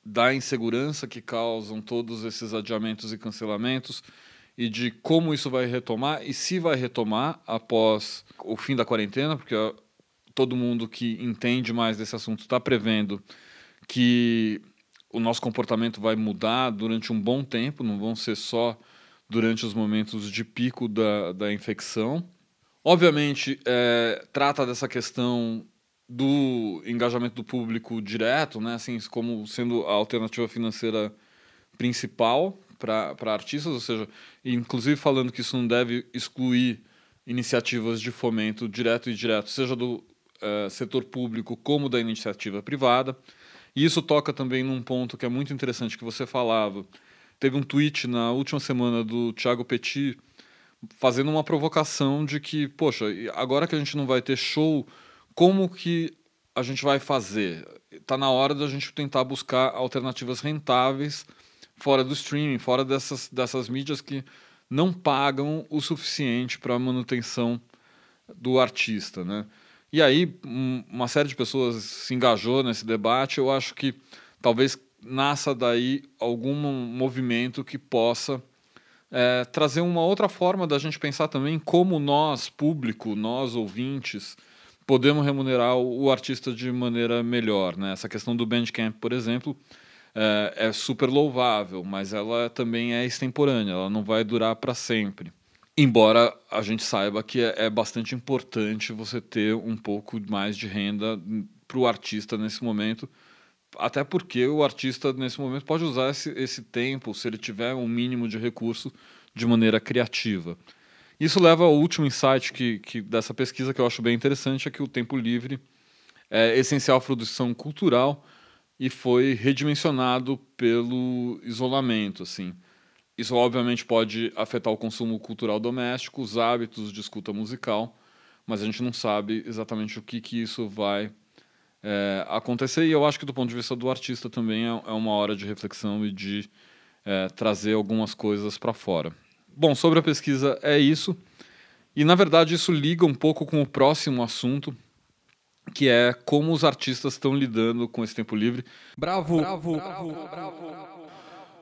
da insegurança que causam todos esses adiamentos e cancelamentos e de como isso vai retomar e se vai retomar após o fim da quarentena, porque todo mundo que entende mais desse assunto está prevendo que o nosso comportamento vai mudar durante um bom tempo, não vão ser só durante os momentos de pico da, da infecção. Obviamente, é, trata dessa questão do engajamento do público direto, né, assim, como sendo a alternativa financeira principal para artistas, ou seja, inclusive falando que isso não deve excluir iniciativas de fomento direto e direto, seja do uh, setor público como da iniciativa privada. E isso toca também num ponto que é muito interessante que você falava. Teve um tweet na última semana do Thiago Petit fazendo uma provocação de que, poxa, agora que a gente não vai ter show, como que a gente vai fazer? Está na hora da gente tentar buscar alternativas rentáveis fora do streaming, fora dessas, dessas mídias que não pagam o suficiente para a manutenção do artista, né? E aí uma série de pessoas se engajou nesse debate. Eu acho que talvez nasça daí algum movimento que possa é, trazer uma outra forma da gente pensar também como nós, público, nós ouvintes, podemos remunerar o artista de maneira melhor. Né? Essa questão do Bandcamp, por exemplo, é, é super louvável, mas ela também é extemporânea, ela não vai durar para sempre. Embora a gente saiba que é, é bastante importante você ter um pouco mais de renda para o artista nesse momento, até porque o artista nesse momento pode usar esse, esse tempo, se ele tiver um mínimo de recurso, de maneira criativa. Isso leva ao último insight que, que dessa pesquisa que eu acho bem interessante, é que o tempo livre é essencial à produção cultural e foi redimensionado pelo isolamento, assim. Isso obviamente pode afetar o consumo cultural doméstico, os hábitos de escuta musical, mas a gente não sabe exatamente o que, que isso vai é, acontecer. E eu acho que do ponto de vista do artista também é, é uma hora de reflexão e de é, trazer algumas coisas para fora. Bom, sobre a pesquisa é isso. E na verdade isso liga um pouco com o próximo assunto, que é como os artistas estão lidando com esse tempo livre. Bravo, bravo, bravo, bravo.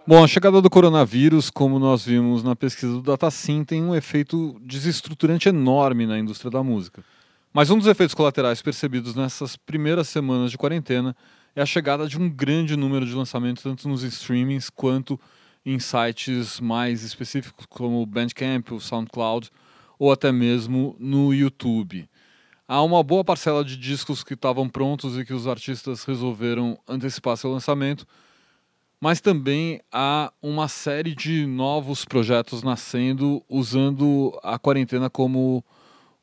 Bom, a chegada do coronavírus, como nós vimos na pesquisa do DataSim, tem um efeito desestruturante enorme na indústria da música. Mas um dos efeitos colaterais percebidos nessas primeiras semanas de quarentena é a chegada de um grande número de lançamentos, tanto nos streamings quanto em sites mais específicos, como o Bandcamp, o SoundCloud, ou até mesmo no YouTube há uma boa parcela de discos que estavam prontos e que os artistas resolveram antecipar seu lançamento, mas também há uma série de novos projetos nascendo usando a quarentena como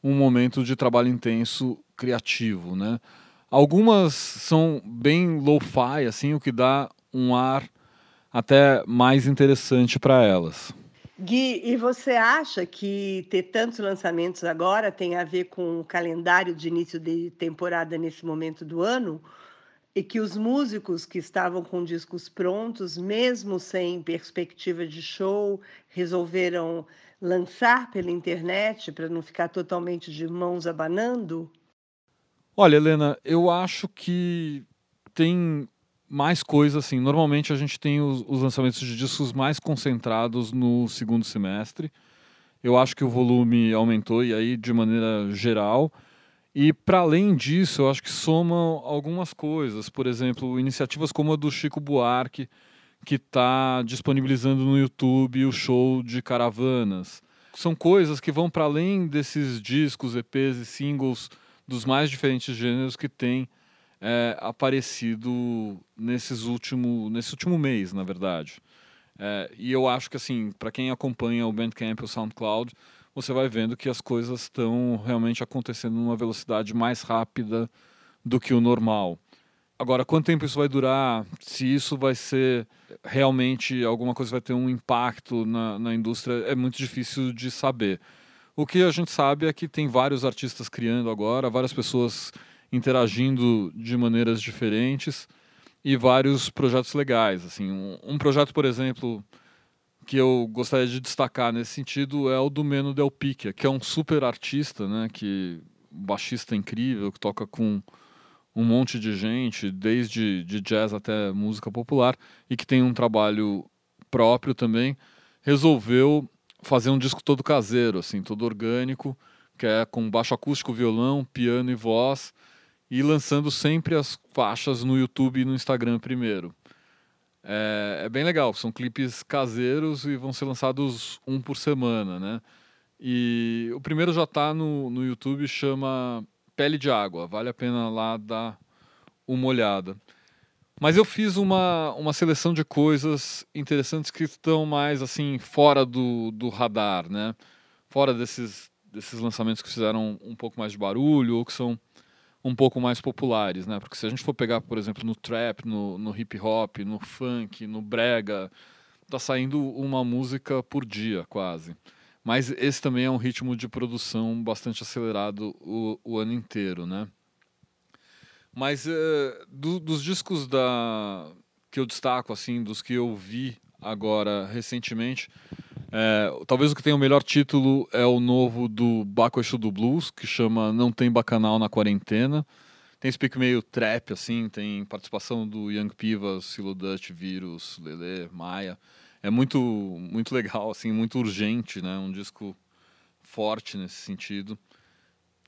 um momento de trabalho intenso criativo, né? Algumas são bem lo-fi, assim, o que dá um ar até mais interessante para elas. Gui, e você acha que ter tantos lançamentos agora tem a ver com o calendário de início de temporada nesse momento do ano? E que os músicos que estavam com discos prontos, mesmo sem perspectiva de show, resolveram lançar pela internet para não ficar totalmente de mãos abanando? Olha, Helena, eu acho que tem mais coisas, assim. Normalmente a gente tem os, os, lançamentos de discos mais concentrados no segundo semestre. Eu acho que o volume aumentou e aí de maneira geral. E para além disso, eu acho que somam algumas coisas. Por exemplo, iniciativas como a do Chico Buarque, que está disponibilizando no YouTube o show de caravanas. São coisas que vão para além desses discos, EPs e singles dos mais diferentes gêneros que tem é, aparecido nesses último, nesse último mês, na verdade. É, e eu acho que, assim, para quem acompanha o Bandcamp e o SoundCloud, você vai vendo que as coisas estão realmente acontecendo numa velocidade mais rápida do que o normal. Agora, quanto tempo isso vai durar? Se isso vai ser realmente alguma coisa vai ter um impacto na, na indústria, é muito difícil de saber. O que a gente sabe é que tem vários artistas criando agora, várias pessoas interagindo de maneiras diferentes e vários projetos legais. Assim, um, um, projeto, por exemplo, que eu gostaria de destacar nesse sentido é o do Meno Del Picchia, que é um super artista, né, que baixista incrível, que toca com um monte de gente, desde de jazz até música popular, e que tem um trabalho próprio também, resolveu fazer um disco todo caseiro, assim, todo orgânico, que é com baixo acústico, violão, piano e voz, e lançando sempre as faixas no YouTube e no Instagram primeiro. É, é, bem legal, são clipes caseiros e vão ser lançados um por semana, né? E o primeiro já está no, no YouTube, chama Pele de Água, vale a pena lá dar uma olhada. Mas eu fiz uma, uma seleção de coisas interessantes que estão mais assim fora do, do radar, né? Fora desses, desses lançamentos que fizeram um pouco mais de barulho ou que são um pouco mais populares, né? Porque se a gente for pegar, por exemplo, no trap, no, no hip hop, no funk, no brega, tá saindo uma música por dia, quase. Mas esse também é um ritmo de produção bastante acelerado o, o ano inteiro, né? Mas uh, do, dos discos da que eu destaco, assim, dos que eu vi agora recentemente, é, talvez o que tem o melhor título é o novo do Baco Exu do Blues, que chama Não Tem Bacanal na Quarentena. Tem esse pique meio trap, assim, tem participação do Young Pivas, Silo Dutch, Vírus, Lele, Maia. É muito, muito legal, assim, muito urgente, né? Um disco forte nesse sentido.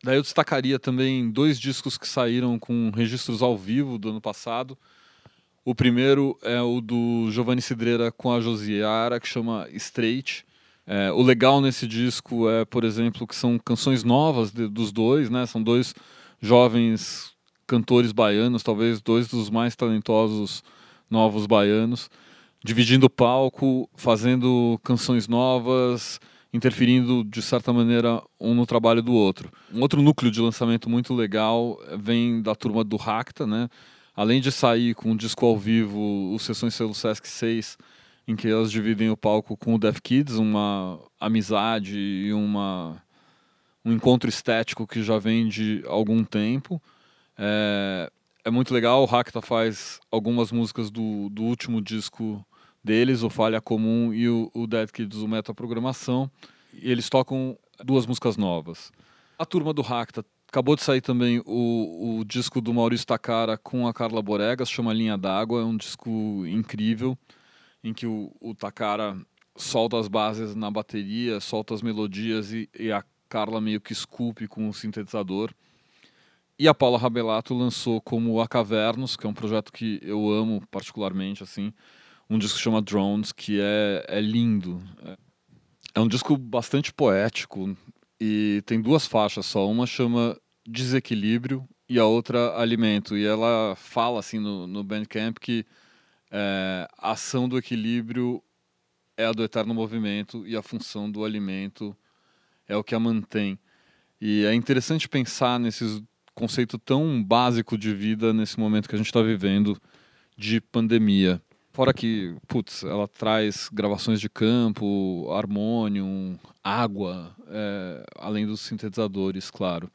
Daí eu destacaria também dois discos que saíram com registros ao vivo do ano passado. O primeiro é o do Giovanni Cidreira com a Josiara, que chama Straight. É, o legal nesse disco é, por exemplo, que são canções novas de, dos dois, né? São dois jovens cantores baianos, talvez dois dos mais talentosos novos baianos, dividindo o palco, fazendo canções novas, interferindo de certa maneira um no trabalho do outro. Um outro núcleo de lançamento muito legal vem da turma do Racta, né? Além de sair com um disco ao vivo, o Sessões Selo Sesc 6, em que elas dividem o palco com o Deaf Kids, uma amizade e uma, um encontro estético que já vem de algum tempo. É, é muito legal, o Racta faz algumas músicas do, do último disco deles, o Falha Comum e o, o Kids, o Metaprogramação, e eles tocam duas músicas novas. A turma do Racta Acabou de sair também o, o disco do Maurício Takara com a Carla Boregas, chama Linha d'Água. É um disco incrível, em que o, o Takara solta as bases na bateria, solta as melodias e, e a Carla meio que esculpe com o sintetizador. E a Paula Rabelato lançou como A Cavernos, que é um projeto que eu amo particularmente, assim, um disco que chama Drones, que é, é lindo. É, é um disco bastante poético e tem duas faixas só. Uma chama desequilíbrio e a outra alimento. E ela fala assim no, no Bandcamp que é, a ação do equilíbrio é a do eterno movimento e a função do alimento é o que a mantém. E é interessante pensar nesse conceito tão básico de vida nesse momento que a gente está vivendo de pandemia. Fora que, putz, ela traz gravações de campo, harmônio, água, é, além dos sintetizadores, claro.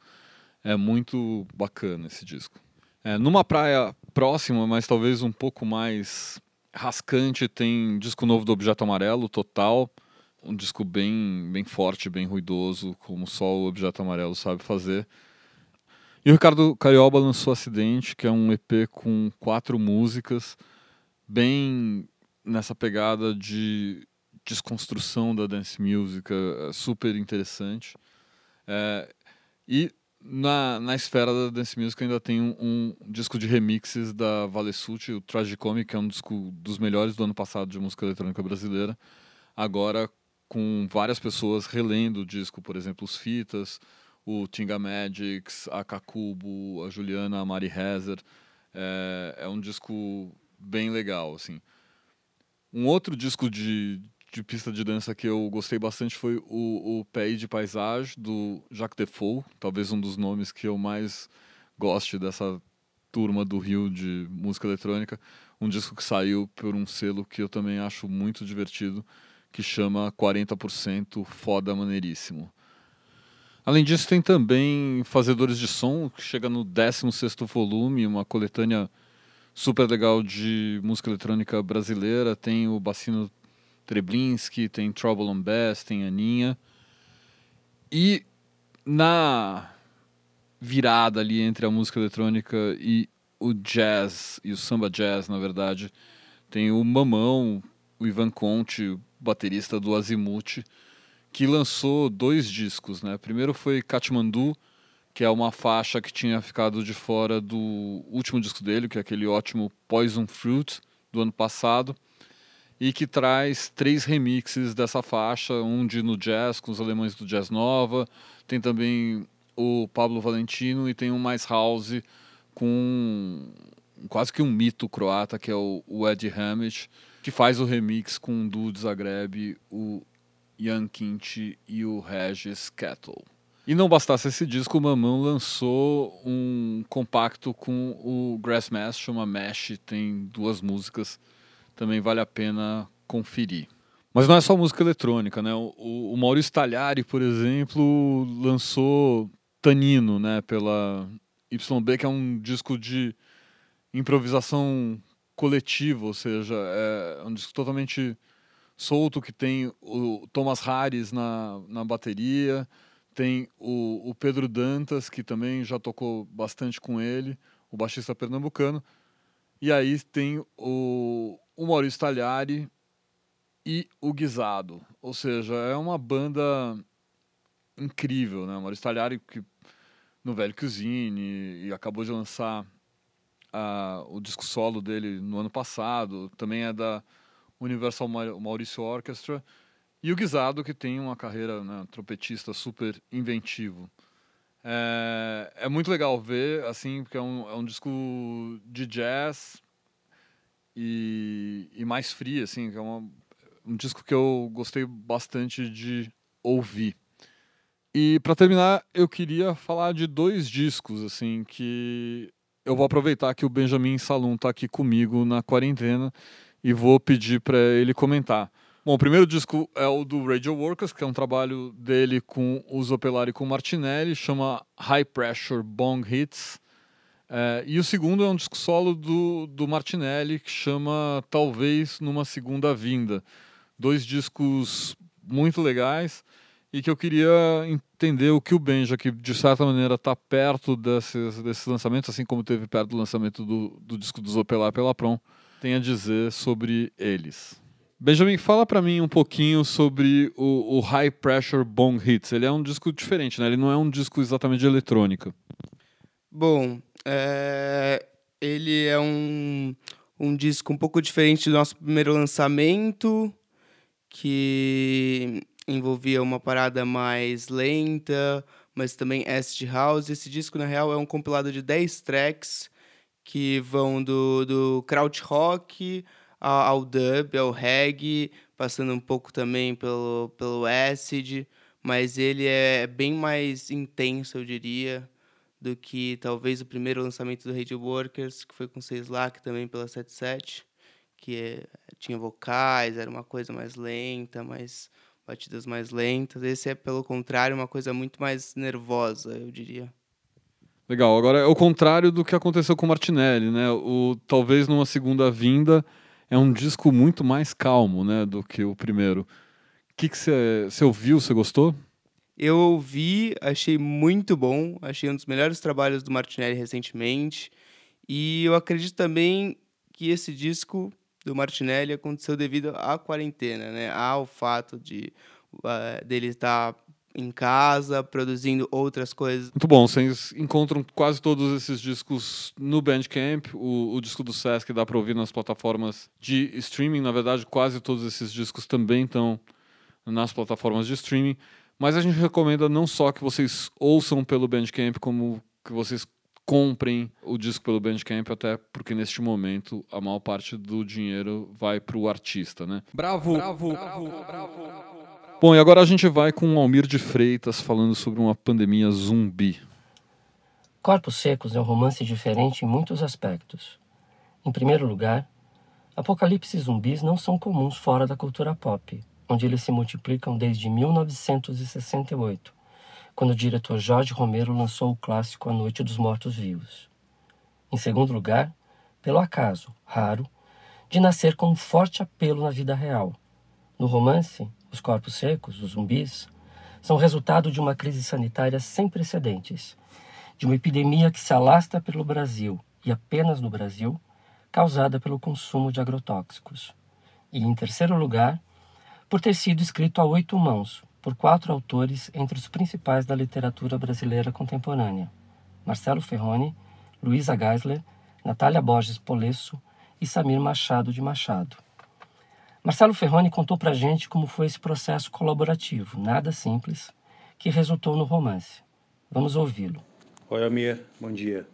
É muito bacana esse disco. É, numa praia próxima, mas talvez um pouco mais rascante, tem disco novo do Objeto Amarelo, Total. Um disco bem, bem forte, bem ruidoso, como só o Objeto Amarelo sabe fazer. E o Ricardo Carioba lançou Acidente, que é um EP com quatro músicas, bem nessa pegada de desconstrução da dance music, é super interessante. É, e na, na esfera da dance music ainda tem um, um disco de remixes da Valessucci, o Tragicomic, que é um disco dos melhores do ano passado de música eletrônica brasileira. Agora com várias pessoas relendo o disco, por exemplo, os Fitas, o Tinga Magics, a Kakubo, a Juliana, a Mari Hezer. É, é um disco bem legal, assim. Um outro disco de, de pista de dança que eu gostei bastante foi o, o Pays de Paisage, do Jacques Defoe, talvez um dos nomes que eu mais goste dessa turma do Rio de música eletrônica. Um disco que saiu por um selo que eu também acho muito divertido, que chama 40% Foda Maneiríssimo. Além disso, tem também Fazedores de Som, que chega no 16º volume, uma coletânea super legal de música eletrônica brasileira. Tem o Bacino Treblinski, tem Trouble on Bass, tem Aninha. E na virada ali entre a música eletrônica e o jazz, e o samba jazz, na verdade. Tem o Mamão, o Ivan Conte, baterista do Azimuth, que lançou dois discos, né? Primeiro foi Kathmandu, que é uma faixa que tinha ficado de fora do último disco dele, que é aquele ótimo Poison Fruit do ano passado, e que traz três remixes dessa faixa, um de no jazz com os alemães do Jazz Nova, tem também o Pablo Valentino e tem um mais house com quase que um mito croata que é o, Ed Hammett, que faz o remix com o duo de Zagreb, o Jan Quint e o Regis Kettle. E não bastasse esse disco, o Mamão lançou um compacto com o Grassmass, chama Mesh, tem duas músicas, também vale a pena conferir. Mas não é só música eletrônica, né? O, o Maurício Talhari, por exemplo, lançou Tanino, né, pela YB, que é um disco de improvisação coletiva, ou seja, é um disco totalmente solto que tem o Thomas Harris na, na bateria, tem o, o Pedro Dantas, que também já tocou bastante com ele, o baixista pernambucano. E aí tem o, o Maurício Talhari e o Guisado. Ou seja, é uma banda incrível, né? O Maurício Talhari, que no Velho Cuisine e acabou de lançar uh, o disco solo dele no ano passado. Também é da Universal Maurício Orchestra. E o Guisado, que tem uma carreira né, trompetista super inventivo. É, é, muito legal ver, assim, porque é um, é um disco de jazz e, e mais frio, assim, que é uma, um disco que eu gostei bastante de ouvir. E para terminar, eu queria falar de dois discos, assim, que eu vou aproveitar que o Benjamin Salum está aqui comigo na quarentena e vou pedir para ele comentar. Bom, o primeiro disco é o do Radio Workers, que é um trabalho dele com o Zopelari e com o Martinelli, chama High Pressure Bong Hits. É, e o segundo é um disco solo do, do Martinelli, que chama Talvez Numa Segunda Vinda. Dois discos muito legais e que eu queria entender o que o Benja, que de certa maneira está perto desses, desses lançamentos, assim como teve perto do lançamento do, do disco do Zopelar pela Prom, tem a dizer sobre eles. Benjamin, fala para mim um pouquinho sobre o, o, High Pressure Bong Hits. Ele é um disco diferente, né? Ele não é um disco exatamente de eletrônica. Bom, é... ele é um, um disco um pouco diferente do nosso primeiro lançamento, que envolvia uma parada mais lenta, mas também acid house. Esse disco, na real, é um compilado de 10 tracks que vão do, do krautrock ao dub, ao reggae, passando um pouco também pelo, pelo acid, mas ele é bem mais intenso, eu diria, do que talvez o primeiro lançamento do Radio Workers, que foi com Seis Lac também pela 77, que é, tinha vocais, era uma coisa mais lenta, mais batidas mais lentas. Esse é, pelo contrário, uma coisa muito mais nervosa, eu diria. Legal. Agora é o contrário do que aconteceu com Martinelli, né? O talvez numa segunda vinda é um disco muito mais calmo, né, do que o primeiro. O que você ouviu? Você gostou? Eu ouvi, achei muito bom, achei um dos melhores trabalhos do Martinelli recentemente. E eu acredito também que esse disco do Martinelli aconteceu devido à quarentena, né? Ao fato de uh, dele estar em casa, produzindo outras coisas. Muito bom, vocês encontram quase todos esses discos no Bandcamp. O, o disco do Sesc dá para ouvir nas plataformas de streaming. Na verdade, quase todos esses discos também estão nas plataformas de streaming. Mas a gente recomenda não só que vocês ouçam pelo Bandcamp, como que vocês comprem o disco pelo Bandcamp, até porque neste momento a maior parte do dinheiro vai para o artista, né? Bravo, bravo, bravo, bravo. Bom, e agora a gente vai com o Almir de Freitas falando sobre uma pandemia zumbi. Corpos Secos é um romance diferente em muitos aspectos. Em primeiro lugar, apocalipses zumbis não são comuns fora da cultura pop, onde eles se multiplicam desde 1968, quando o diretor Jorge Romero lançou o clássico A Noite dos Mortos-Vivos. Em segundo lugar, pelo acaso, raro, de nascer com um forte apelo na vida real. No romance, os corpos secos, os zumbis, são resultado de uma crise sanitária sem precedentes, de uma epidemia que se alastra pelo Brasil e apenas no Brasil, causada pelo consumo de agrotóxicos. E, em terceiro lugar, por ter sido escrito a oito mãos por quatro autores entre os principais da literatura brasileira contemporânea: Marcelo Ferroni, Luísa Geisler, Natália Borges Polesso e Samir Machado de Machado. Marcelo Ferroni contou para a gente como foi esse processo colaborativo, nada simples, que resultou no romance. Vamos ouvi-lo. Oi, Almir, bom dia.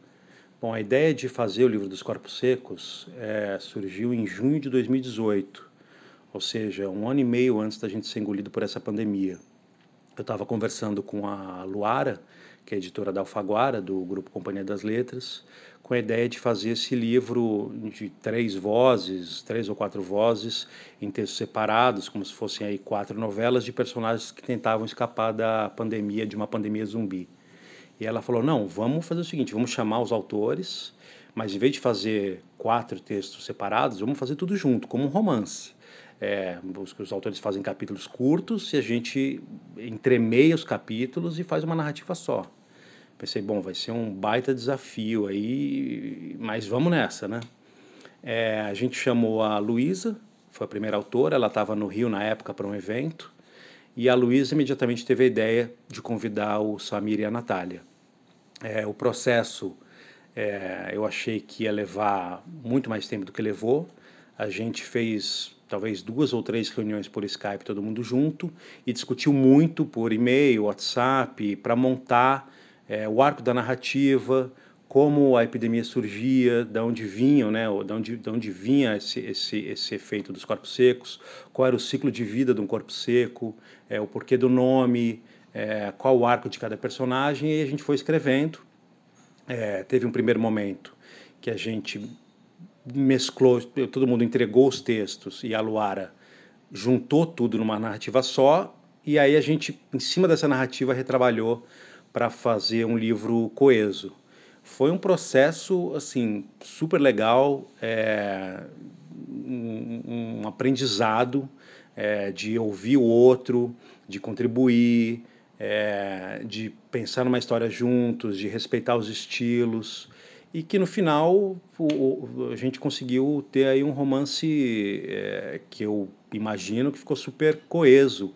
Bom, a ideia de fazer o livro dos Corpos Secos é, surgiu em junho de 2018, ou seja, um ano e meio antes da gente ser engolido por essa pandemia. Eu estava conversando com a Luara, que é editora da Alfaguara, do grupo Companhia das Letras, com a ideia de fazer esse livro de três vozes, três ou quatro vozes, em textos separados, como se fossem aí quatro novelas de personagens que tentavam escapar da pandemia, de uma pandemia zumbi. E ela falou: não, vamos fazer o seguinte, vamos chamar os autores, mas em vez de fazer quatro textos separados, vamos fazer tudo junto, como um romance. É, os, os autores fazem capítulos curtos e a gente entremeia os capítulos e faz uma narrativa só. Pensei, bom, vai ser um baita desafio aí, mas vamos nessa, né? É, a gente chamou a Luísa, foi a primeira autora, ela estava no Rio na época para um evento, e a Luísa imediatamente teve a ideia de convidar o Samir e a Natália. É, o processo é, eu achei que ia levar muito mais tempo do que levou. A gente fez talvez duas ou três reuniões por Skype, todo mundo junto, e discutiu muito por e-mail, WhatsApp, para montar é, o arco da narrativa, como a epidemia surgia, de onde vinham, né, de onde, de onde vinha esse, esse, esse efeito dos corpos secos, qual era o ciclo de vida de um corpo seco, é, o porquê do nome, é, qual o arco de cada personagem, e a gente foi escrevendo. É, teve um primeiro momento que a gente mesclou, todo mundo entregou os textos e a Luara juntou tudo numa narrativa só, e aí a gente, em cima dessa narrativa, retrabalhou para fazer um livro coeso. Foi um processo assim super legal, é, um, um, aprendizado é, de ouvir o outro, de contribuir, é, de pensar numa história juntos, de respeitar os estilos e que no final o, a gente conseguiu ter aí um romance é, que eu imagino que ficou super coeso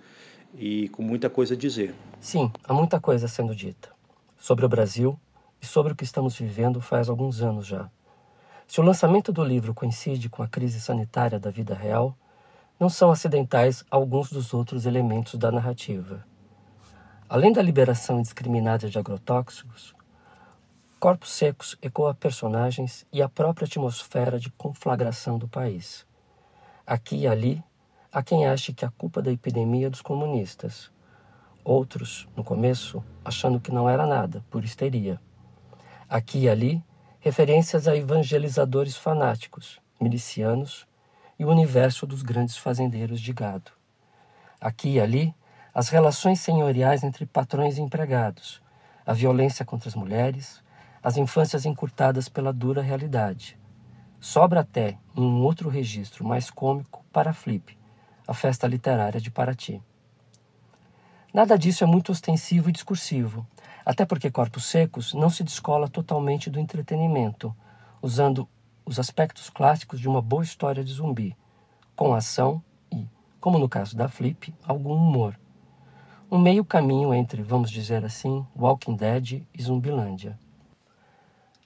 e com muita coisa a dizer. Sim, há muita coisa sendo dita sobre o Brasil e sobre o que estamos vivendo faz alguns anos já. Se o lançamento do livro coincide com a crise sanitária da vida real, não são acidentais alguns dos outros elementos da narrativa. Além da liberação indiscriminada de agrotóxicos, Corpos Secos ecoa personagens e a própria atmosfera de conflagração do país. Aqui e ali, há quem ache que a culpa da epidemia é dos comunistas, Outros, no começo, achando que não era nada, por histeria. Aqui e ali, referências a evangelizadores fanáticos, milicianos e o universo dos grandes fazendeiros de gado. Aqui e ali, as relações senhoriais entre patrões e empregados, a violência contra as mulheres, as infâncias encurtadas pela dura realidade. Sobra até, um outro registro mais cômico, para Flip, a festa literária de Paraty. Nada disso é muito ostensivo e discursivo, até porque Corpos Secos não se descola totalmente do entretenimento, usando os aspectos clássicos de uma boa história de zumbi, com ação e, como no caso da Flip, algum humor. Um meio caminho entre, vamos dizer assim, Walking Dead e Zumbilândia.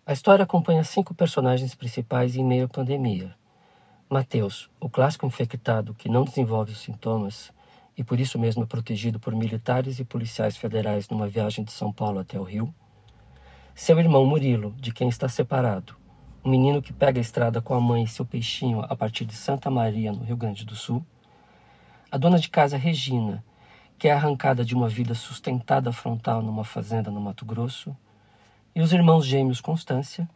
A história acompanha cinco personagens principais em meio à pandemia. Mateus, o clássico infectado que não desenvolve os sintomas, e por isso mesmo é protegido por militares e policiais federais numa viagem de São Paulo até o Rio. Seu irmão Murilo, de quem está separado, um menino que pega a estrada com a mãe e seu peixinho a partir de Santa Maria, no Rio Grande do Sul. A dona de casa Regina, que é arrancada de uma vida sustentada frontal numa fazenda no Mato Grosso. E os irmãos gêmeos Constância,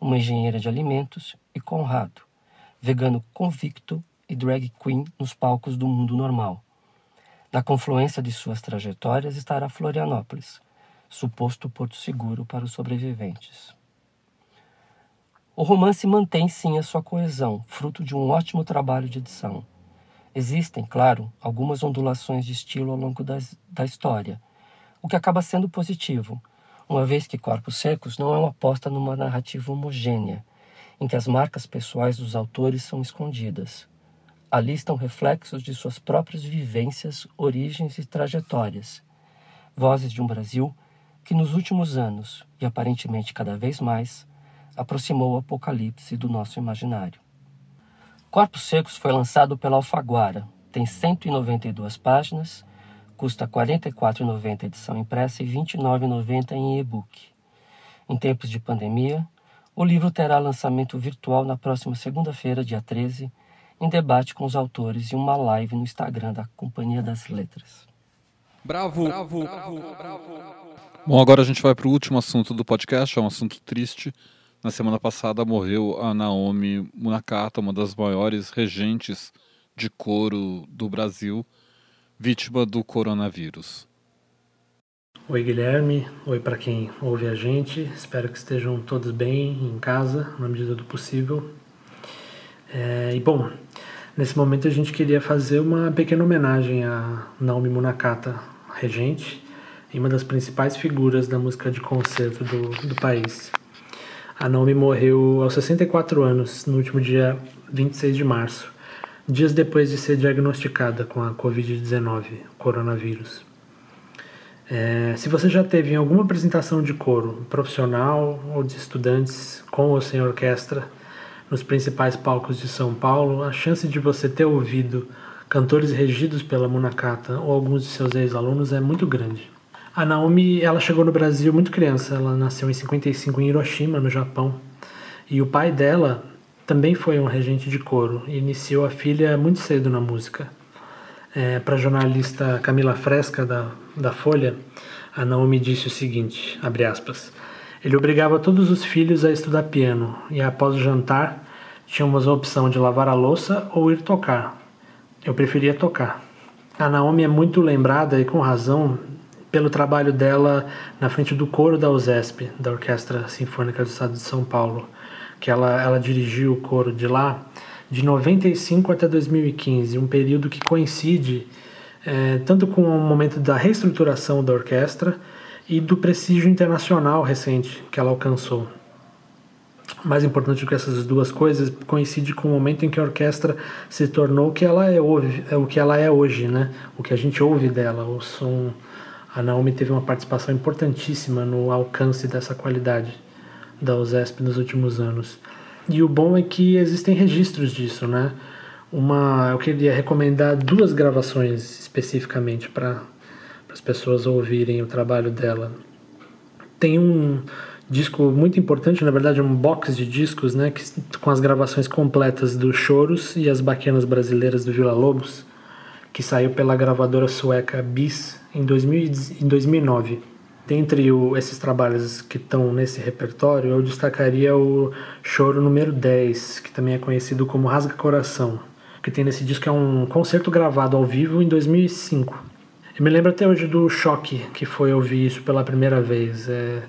uma engenheira de alimentos, e Conrado, vegano convicto e drag queen nos palcos do mundo normal na confluência de suas trajetórias estará Florianópolis, suposto porto seguro para os sobreviventes. O romance mantém sim a sua coesão, fruto de um ótimo trabalho de edição. Existem, claro, algumas ondulações de estilo ao longo das, da história, o que acaba sendo positivo, uma vez que Corpos Secos não é uma aposta numa narrativa homogênea, em que as marcas pessoais dos autores são escondidas. Ali estão reflexos de suas próprias vivências, origens e trajetórias. Vozes de um Brasil que nos últimos anos, e aparentemente cada vez mais, aproximou o apocalipse do nosso imaginário. Corpos Secos foi lançado pela Alfaguara, tem 192 páginas, custa R$ 44,90 edição impressa e R$ 29,90 em e-book. Em tempos de pandemia, o livro terá lançamento virtual na próxima segunda-feira, dia 13, em debate com os autores e uma live no Instagram da Companhia das Letras. Bravo, bravo, bravo, bravo. Bom, agora a gente vai para o último assunto do podcast, é um assunto triste. Na semana passada morreu a Naomi Munakata, uma das maiores regentes de coro do Brasil, vítima do coronavírus. Oi, Guilherme. Oi para quem ouve a gente. Espero que estejam todos bem em casa, na medida do possível. É, e bom, nesse momento a gente queria fazer uma pequena homenagem a Naomi Munakata, regente e uma das principais figuras da música de concerto do, do país. A Naomi morreu aos 64 anos, no último dia 26 de março, dias depois de ser diagnosticada com a Covid-19, coronavírus. É, se você já teve alguma apresentação de coro, profissional ou de estudantes, com ou sem orquestra, nos principais palcos de São Paulo, a chance de você ter ouvido cantores regidos pela Munakata ou alguns de seus ex-alunos é muito grande. A Naomi, ela chegou no Brasil muito criança, ela nasceu em 55 em Hiroshima, no Japão. E o pai dela também foi um regente de coro e iniciou a filha muito cedo na música. É, Para a jornalista Camila Fresca, da, da Folha, a Naomi disse o seguinte, abre aspas, ele obrigava todos os filhos a estudar piano e após o jantar tínhamos a opção de lavar a louça ou ir tocar. Eu preferia tocar. A Naomi é muito lembrada e com razão pelo trabalho dela na frente do coro da USESP, da Orquestra Sinfônica do Estado de São Paulo, que ela, ela dirigiu o coro de lá de 95 até 2015, um período que coincide é, tanto com o momento da reestruturação da orquestra e do prestígio internacional recente que ela alcançou. Mais importante do que essas duas coisas, coincide com o momento em que a orquestra se tornou o que ela é hoje, o que ela é hoje, né? O que a gente ouve dela, o som a Naomi teve uma participação importantíssima no alcance dessa qualidade da USESP nos últimos anos. E o bom é que existem registros disso, né? Uma, eu queria recomendar duas gravações especificamente para as pessoas ouvirem o trabalho dela. Tem um disco muito importante, na verdade um box de discos, né, que, com as gravações completas dos Choros e as Baquenas Brasileiras do Vila Lobos, que saiu pela gravadora sueca Bis em, 2000, em 2009. Dentre o, esses trabalhos que estão nesse repertório, eu destacaria o Choro número 10, que também é conhecido como Rasga Coração, que tem nesse disco é um concerto gravado ao vivo em 2005. Eu me lembro até hoje do choque que foi ouvir isso pela primeira vez. É,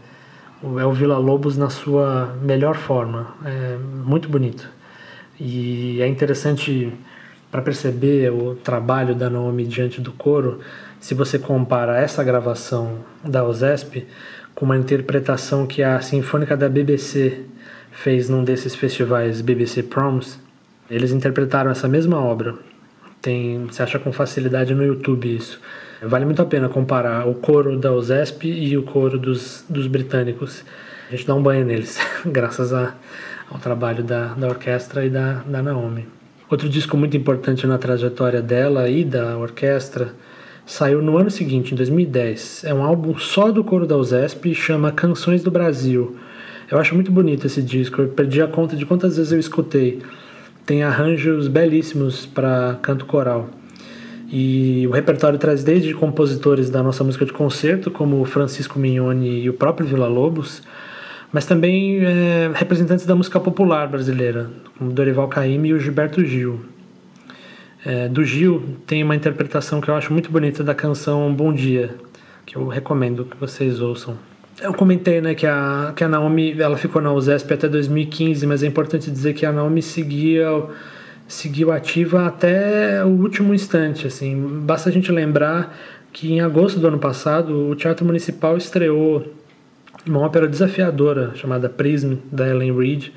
é o Vila Lobos na sua melhor forma. É muito bonito. E é interessante para perceber o trabalho da Naomi diante do coro, se você compara essa gravação da OSESP com uma interpretação que a Sinfônica da BBC fez num desses festivais BBC Proms, eles interpretaram essa mesma obra. Tem, você acha com facilidade no YouTube isso. Vale muito a pena comparar o coro da OSESP e o coro dos, dos britânicos. A gente dá um banho neles, graças a, ao trabalho da, da orquestra e da, da Naomi. Outro disco muito importante na trajetória dela e da orquestra saiu no ano seguinte, em 2010. É um álbum só do coro da USESP chama Canções do Brasil. Eu acho muito bonito esse disco, eu perdi a conta de quantas vezes eu escutei. Tem arranjos belíssimos para canto coral. E o repertório traz desde compositores da nossa música de concerto, como Francisco Mignoni e o próprio Vila Lobos, mas também é, representantes da música popular brasileira, como Dorival Caymmi e o Gilberto Gil. É, do Gil tem uma interpretação que eu acho muito bonita da canção Bom Dia, que eu recomendo que vocês ouçam. Eu comentei né, que, a, que a Naomi ela ficou na USESP até 2015, mas é importante dizer que a Naomi seguia, seguiu ativa até o último instante. Assim. Basta a gente lembrar que em agosto do ano passado o Teatro Municipal estreou uma ópera desafiadora chamada Prism, da Ellen Reed,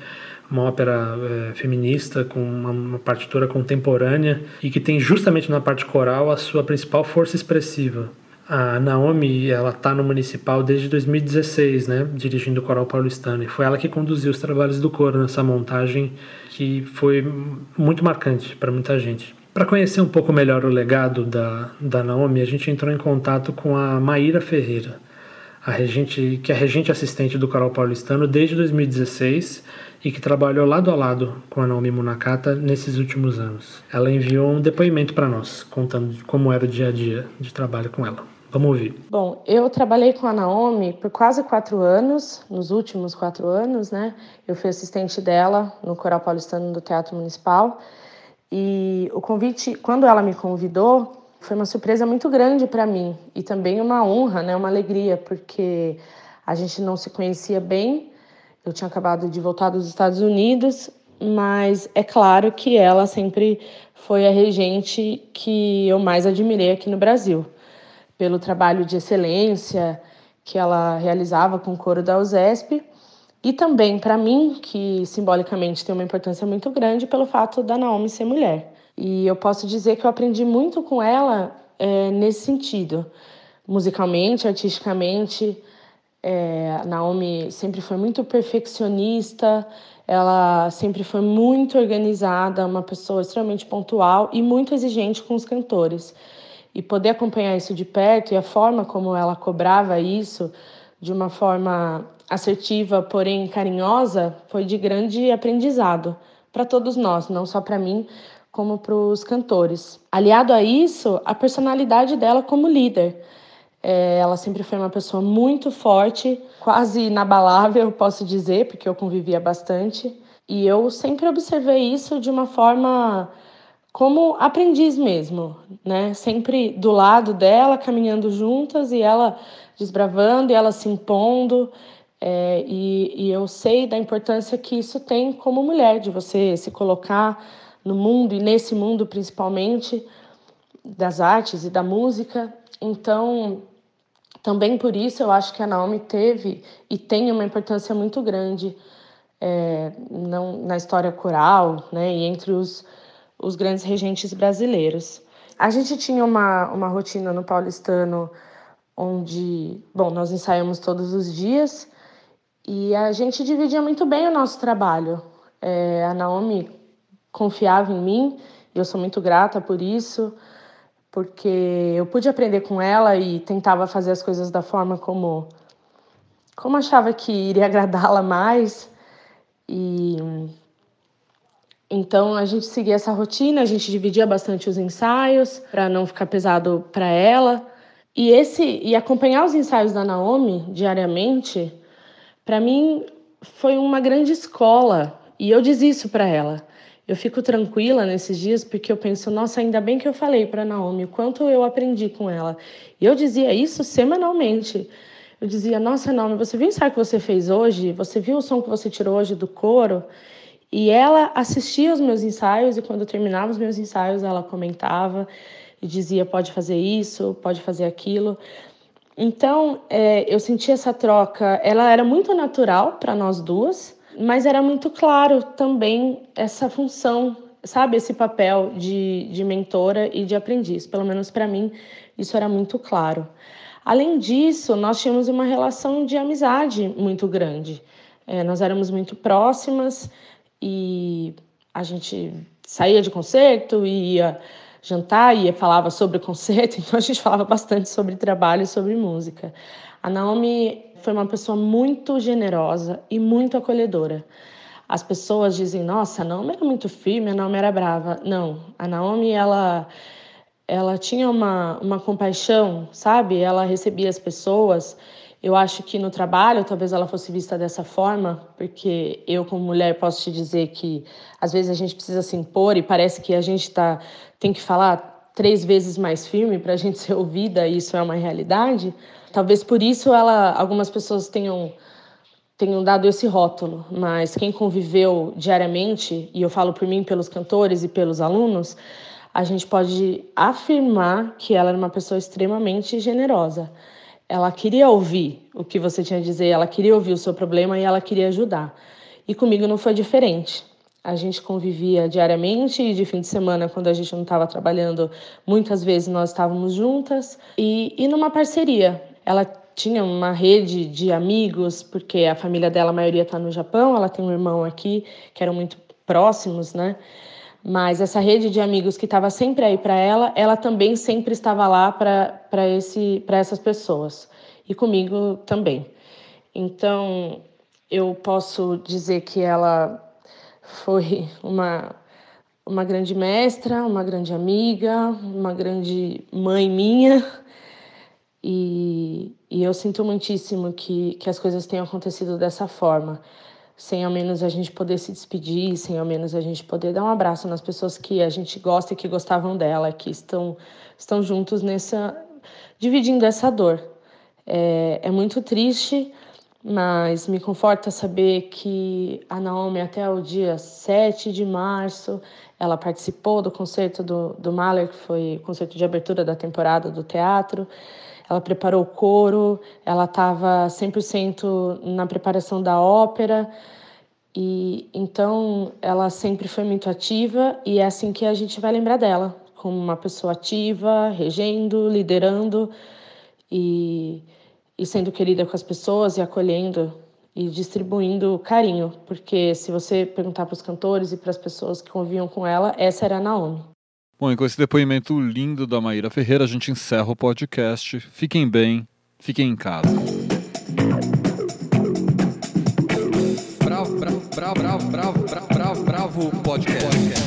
uma ópera é, feminista com uma, uma, partitura contemporânea e que tem justamente na parte coral a sua principal força expressiva. A Naomi, ela está no municipal desde 2016, né, dirigindo o coral paulistano, e foi ela que conduziu os trabalhos do coro nessa montagem que foi muito marcante para muita gente. Para conhecer um pouco melhor o legado da, da Naomi, a gente entrou em contato com a Maíra Ferreira, a regente, que é regente assistente do coral paulistano desde 2016 e que trabalhou lado a lado com a Naomi Munakata nesses últimos anos. Ela enviou um depoimento para nós, contando como era o dia a dia de trabalho com ela. Vamos ouvir. Bom, eu trabalhei com a Naomi por quase quatro anos, nos últimos quatro anos, né? Eu fui assistente dela no Coral Paulistano do Teatro Municipal. E o convite, quando ela me convidou, foi uma surpresa muito grande para mim e também uma honra, né? Uma alegria, porque a gente não se conhecia bem eu tinha acabado de voltar dos Estados Unidos, mas é claro que ela sempre foi a regente que eu mais admirei aqui no Brasil, pelo trabalho de excelência que ela realizava com o coro da USESP e também para mim, que simbolicamente tem uma importância muito grande pelo fato da Naomi ser mulher. E eu posso dizer que eu aprendi muito com ela é, nesse sentido, musicalmente, artisticamente, é, Naomi sempre foi muito perfeccionista, ela sempre foi muito organizada, uma pessoa extremamente pontual e muito exigente com os cantores. E poder acompanhar isso de perto e a forma como ela cobrava isso de uma forma assertiva, porém carinhosa, foi de grande aprendizado para todos nós, não só para mim, como para os cantores. Aliado a isso, a personalidade dela como líder. É, ela sempre foi uma pessoa muito forte, quase inabalável, posso dizer, porque eu convivia bastante. E eu sempre observei isso de uma forma como aprendiz mesmo, né? Sempre do lado dela, caminhando juntas e ela desbravando e ela se impondo. É, e, e eu sei da importância que isso tem como mulher, de você se colocar no mundo e nesse mundo principalmente das artes e da música então, também por isso eu acho que a Naomi teve e tem uma importância muito grande é, não, na história coral né, e entre os, os grandes regentes brasileiros. A gente tinha uma, uma rotina no paulistano onde, bom, nós ensaiamos todos os dias e a gente dividia muito bem o nosso trabalho. É, a Naomi confiava em mim e eu sou muito grata por isso porque eu pude aprender com ela e tentava fazer as coisas da forma como como achava que iria agradá-la mais. E então a gente seguia essa rotina, a gente dividia bastante os ensaios para não ficar pesado para ela. E esse e acompanhar os ensaios da Naomi diariamente, para mim foi uma grande escola. E eu disse isso para ela. Eu fico tranquila nesses dias porque eu penso, nossa, ainda bem que eu falei para Naomi o quanto eu aprendi com ela. E eu dizia isso semanalmente. Eu dizia, nossa, Naomi, você viu o ensaio que você fez hoje? Você viu o som que você tirou hoje do coro? E ela assistia os meus ensaios e quando eu terminava os meus ensaios, ela comentava e dizia, pode fazer isso, pode fazer aquilo. Então, é, eu senti essa troca, ela era muito natural para nós duas, mas era muito claro também essa função, sabe, esse papel de, de mentora e de aprendiz. Pelo menos para mim, isso era muito claro. Além disso, nós tínhamos uma relação de amizade muito grande. É, nós éramos muito próximas e a gente saía de concerto, ia jantar, ia falava sobre concerto, então a gente falava bastante sobre trabalho e sobre música. A Naomi foi uma pessoa muito generosa e muito acolhedora. As pessoas dizem, nossa, a Naomi era muito firme, a Naomi era brava. Não, a Naomi, ela, ela tinha uma, uma compaixão, sabe? Ela recebia as pessoas. Eu acho que no trabalho talvez ela fosse vista dessa forma, porque eu, como mulher, posso te dizer que às vezes a gente precisa se impor e parece que a gente tá, tem que falar três vezes mais firme para a gente ser ouvida, e isso é uma realidade. Talvez por isso ela, algumas pessoas tenham tenham dado esse rótulo, mas quem conviveu diariamente, e eu falo por mim, pelos cantores e pelos alunos, a gente pode afirmar que ela era uma pessoa extremamente generosa. ela queria ouvir o que você tinha a dizer, ela queria ouvir o seu problema e ela queria ajudar. E comigo não foi diferente. A gente convivia diariamente e de fim de semana, quando a gente não estava trabalhando, muitas vezes nós estávamos juntas e, e numa parceria. Ela tinha uma rede de amigos, porque a família dela, a maioria está no Japão, ela tem um irmão aqui, que eram muito próximos, né? Mas essa rede de amigos que estava sempre aí para ela, ela também sempre estava lá para essas pessoas e comigo também. Então, eu posso dizer que ela foi uma uma grande mestra, uma grande amiga, uma grande mãe minha. E, e eu sinto muitíssimo que, que as coisas tenham acontecido dessa forma, sem ao menos a gente poder se despedir, sem ao menos a gente poder dar um abraço nas pessoas que a gente gosta e que gostavam dela, que estão, estão juntos nessa. dividindo essa dor. É, é muito triste, mas me conforta saber que a Naomi, até o dia 7 de março, ela participou do concerto do, do Mahler, que foi o concerto de abertura da temporada do teatro. Ela preparou o coro, ela estava 100% na preparação da ópera. E então ela sempre foi muito ativa e é assim que a gente vai lembrar dela, como uma pessoa ativa, regendo, liderando e e sendo querida com as pessoas e acolhendo e distribuindo carinho, porque se você perguntar para os cantores e para as pessoas que conviviam com ela, essa era a Naomi. Bom, e com esse depoimento lindo da Maíra Ferreira, a gente encerra o podcast. Fiquem bem, fiquem em casa. Bravo, bravo, bravo, bravo, bravo, bravo, bravo, podcast.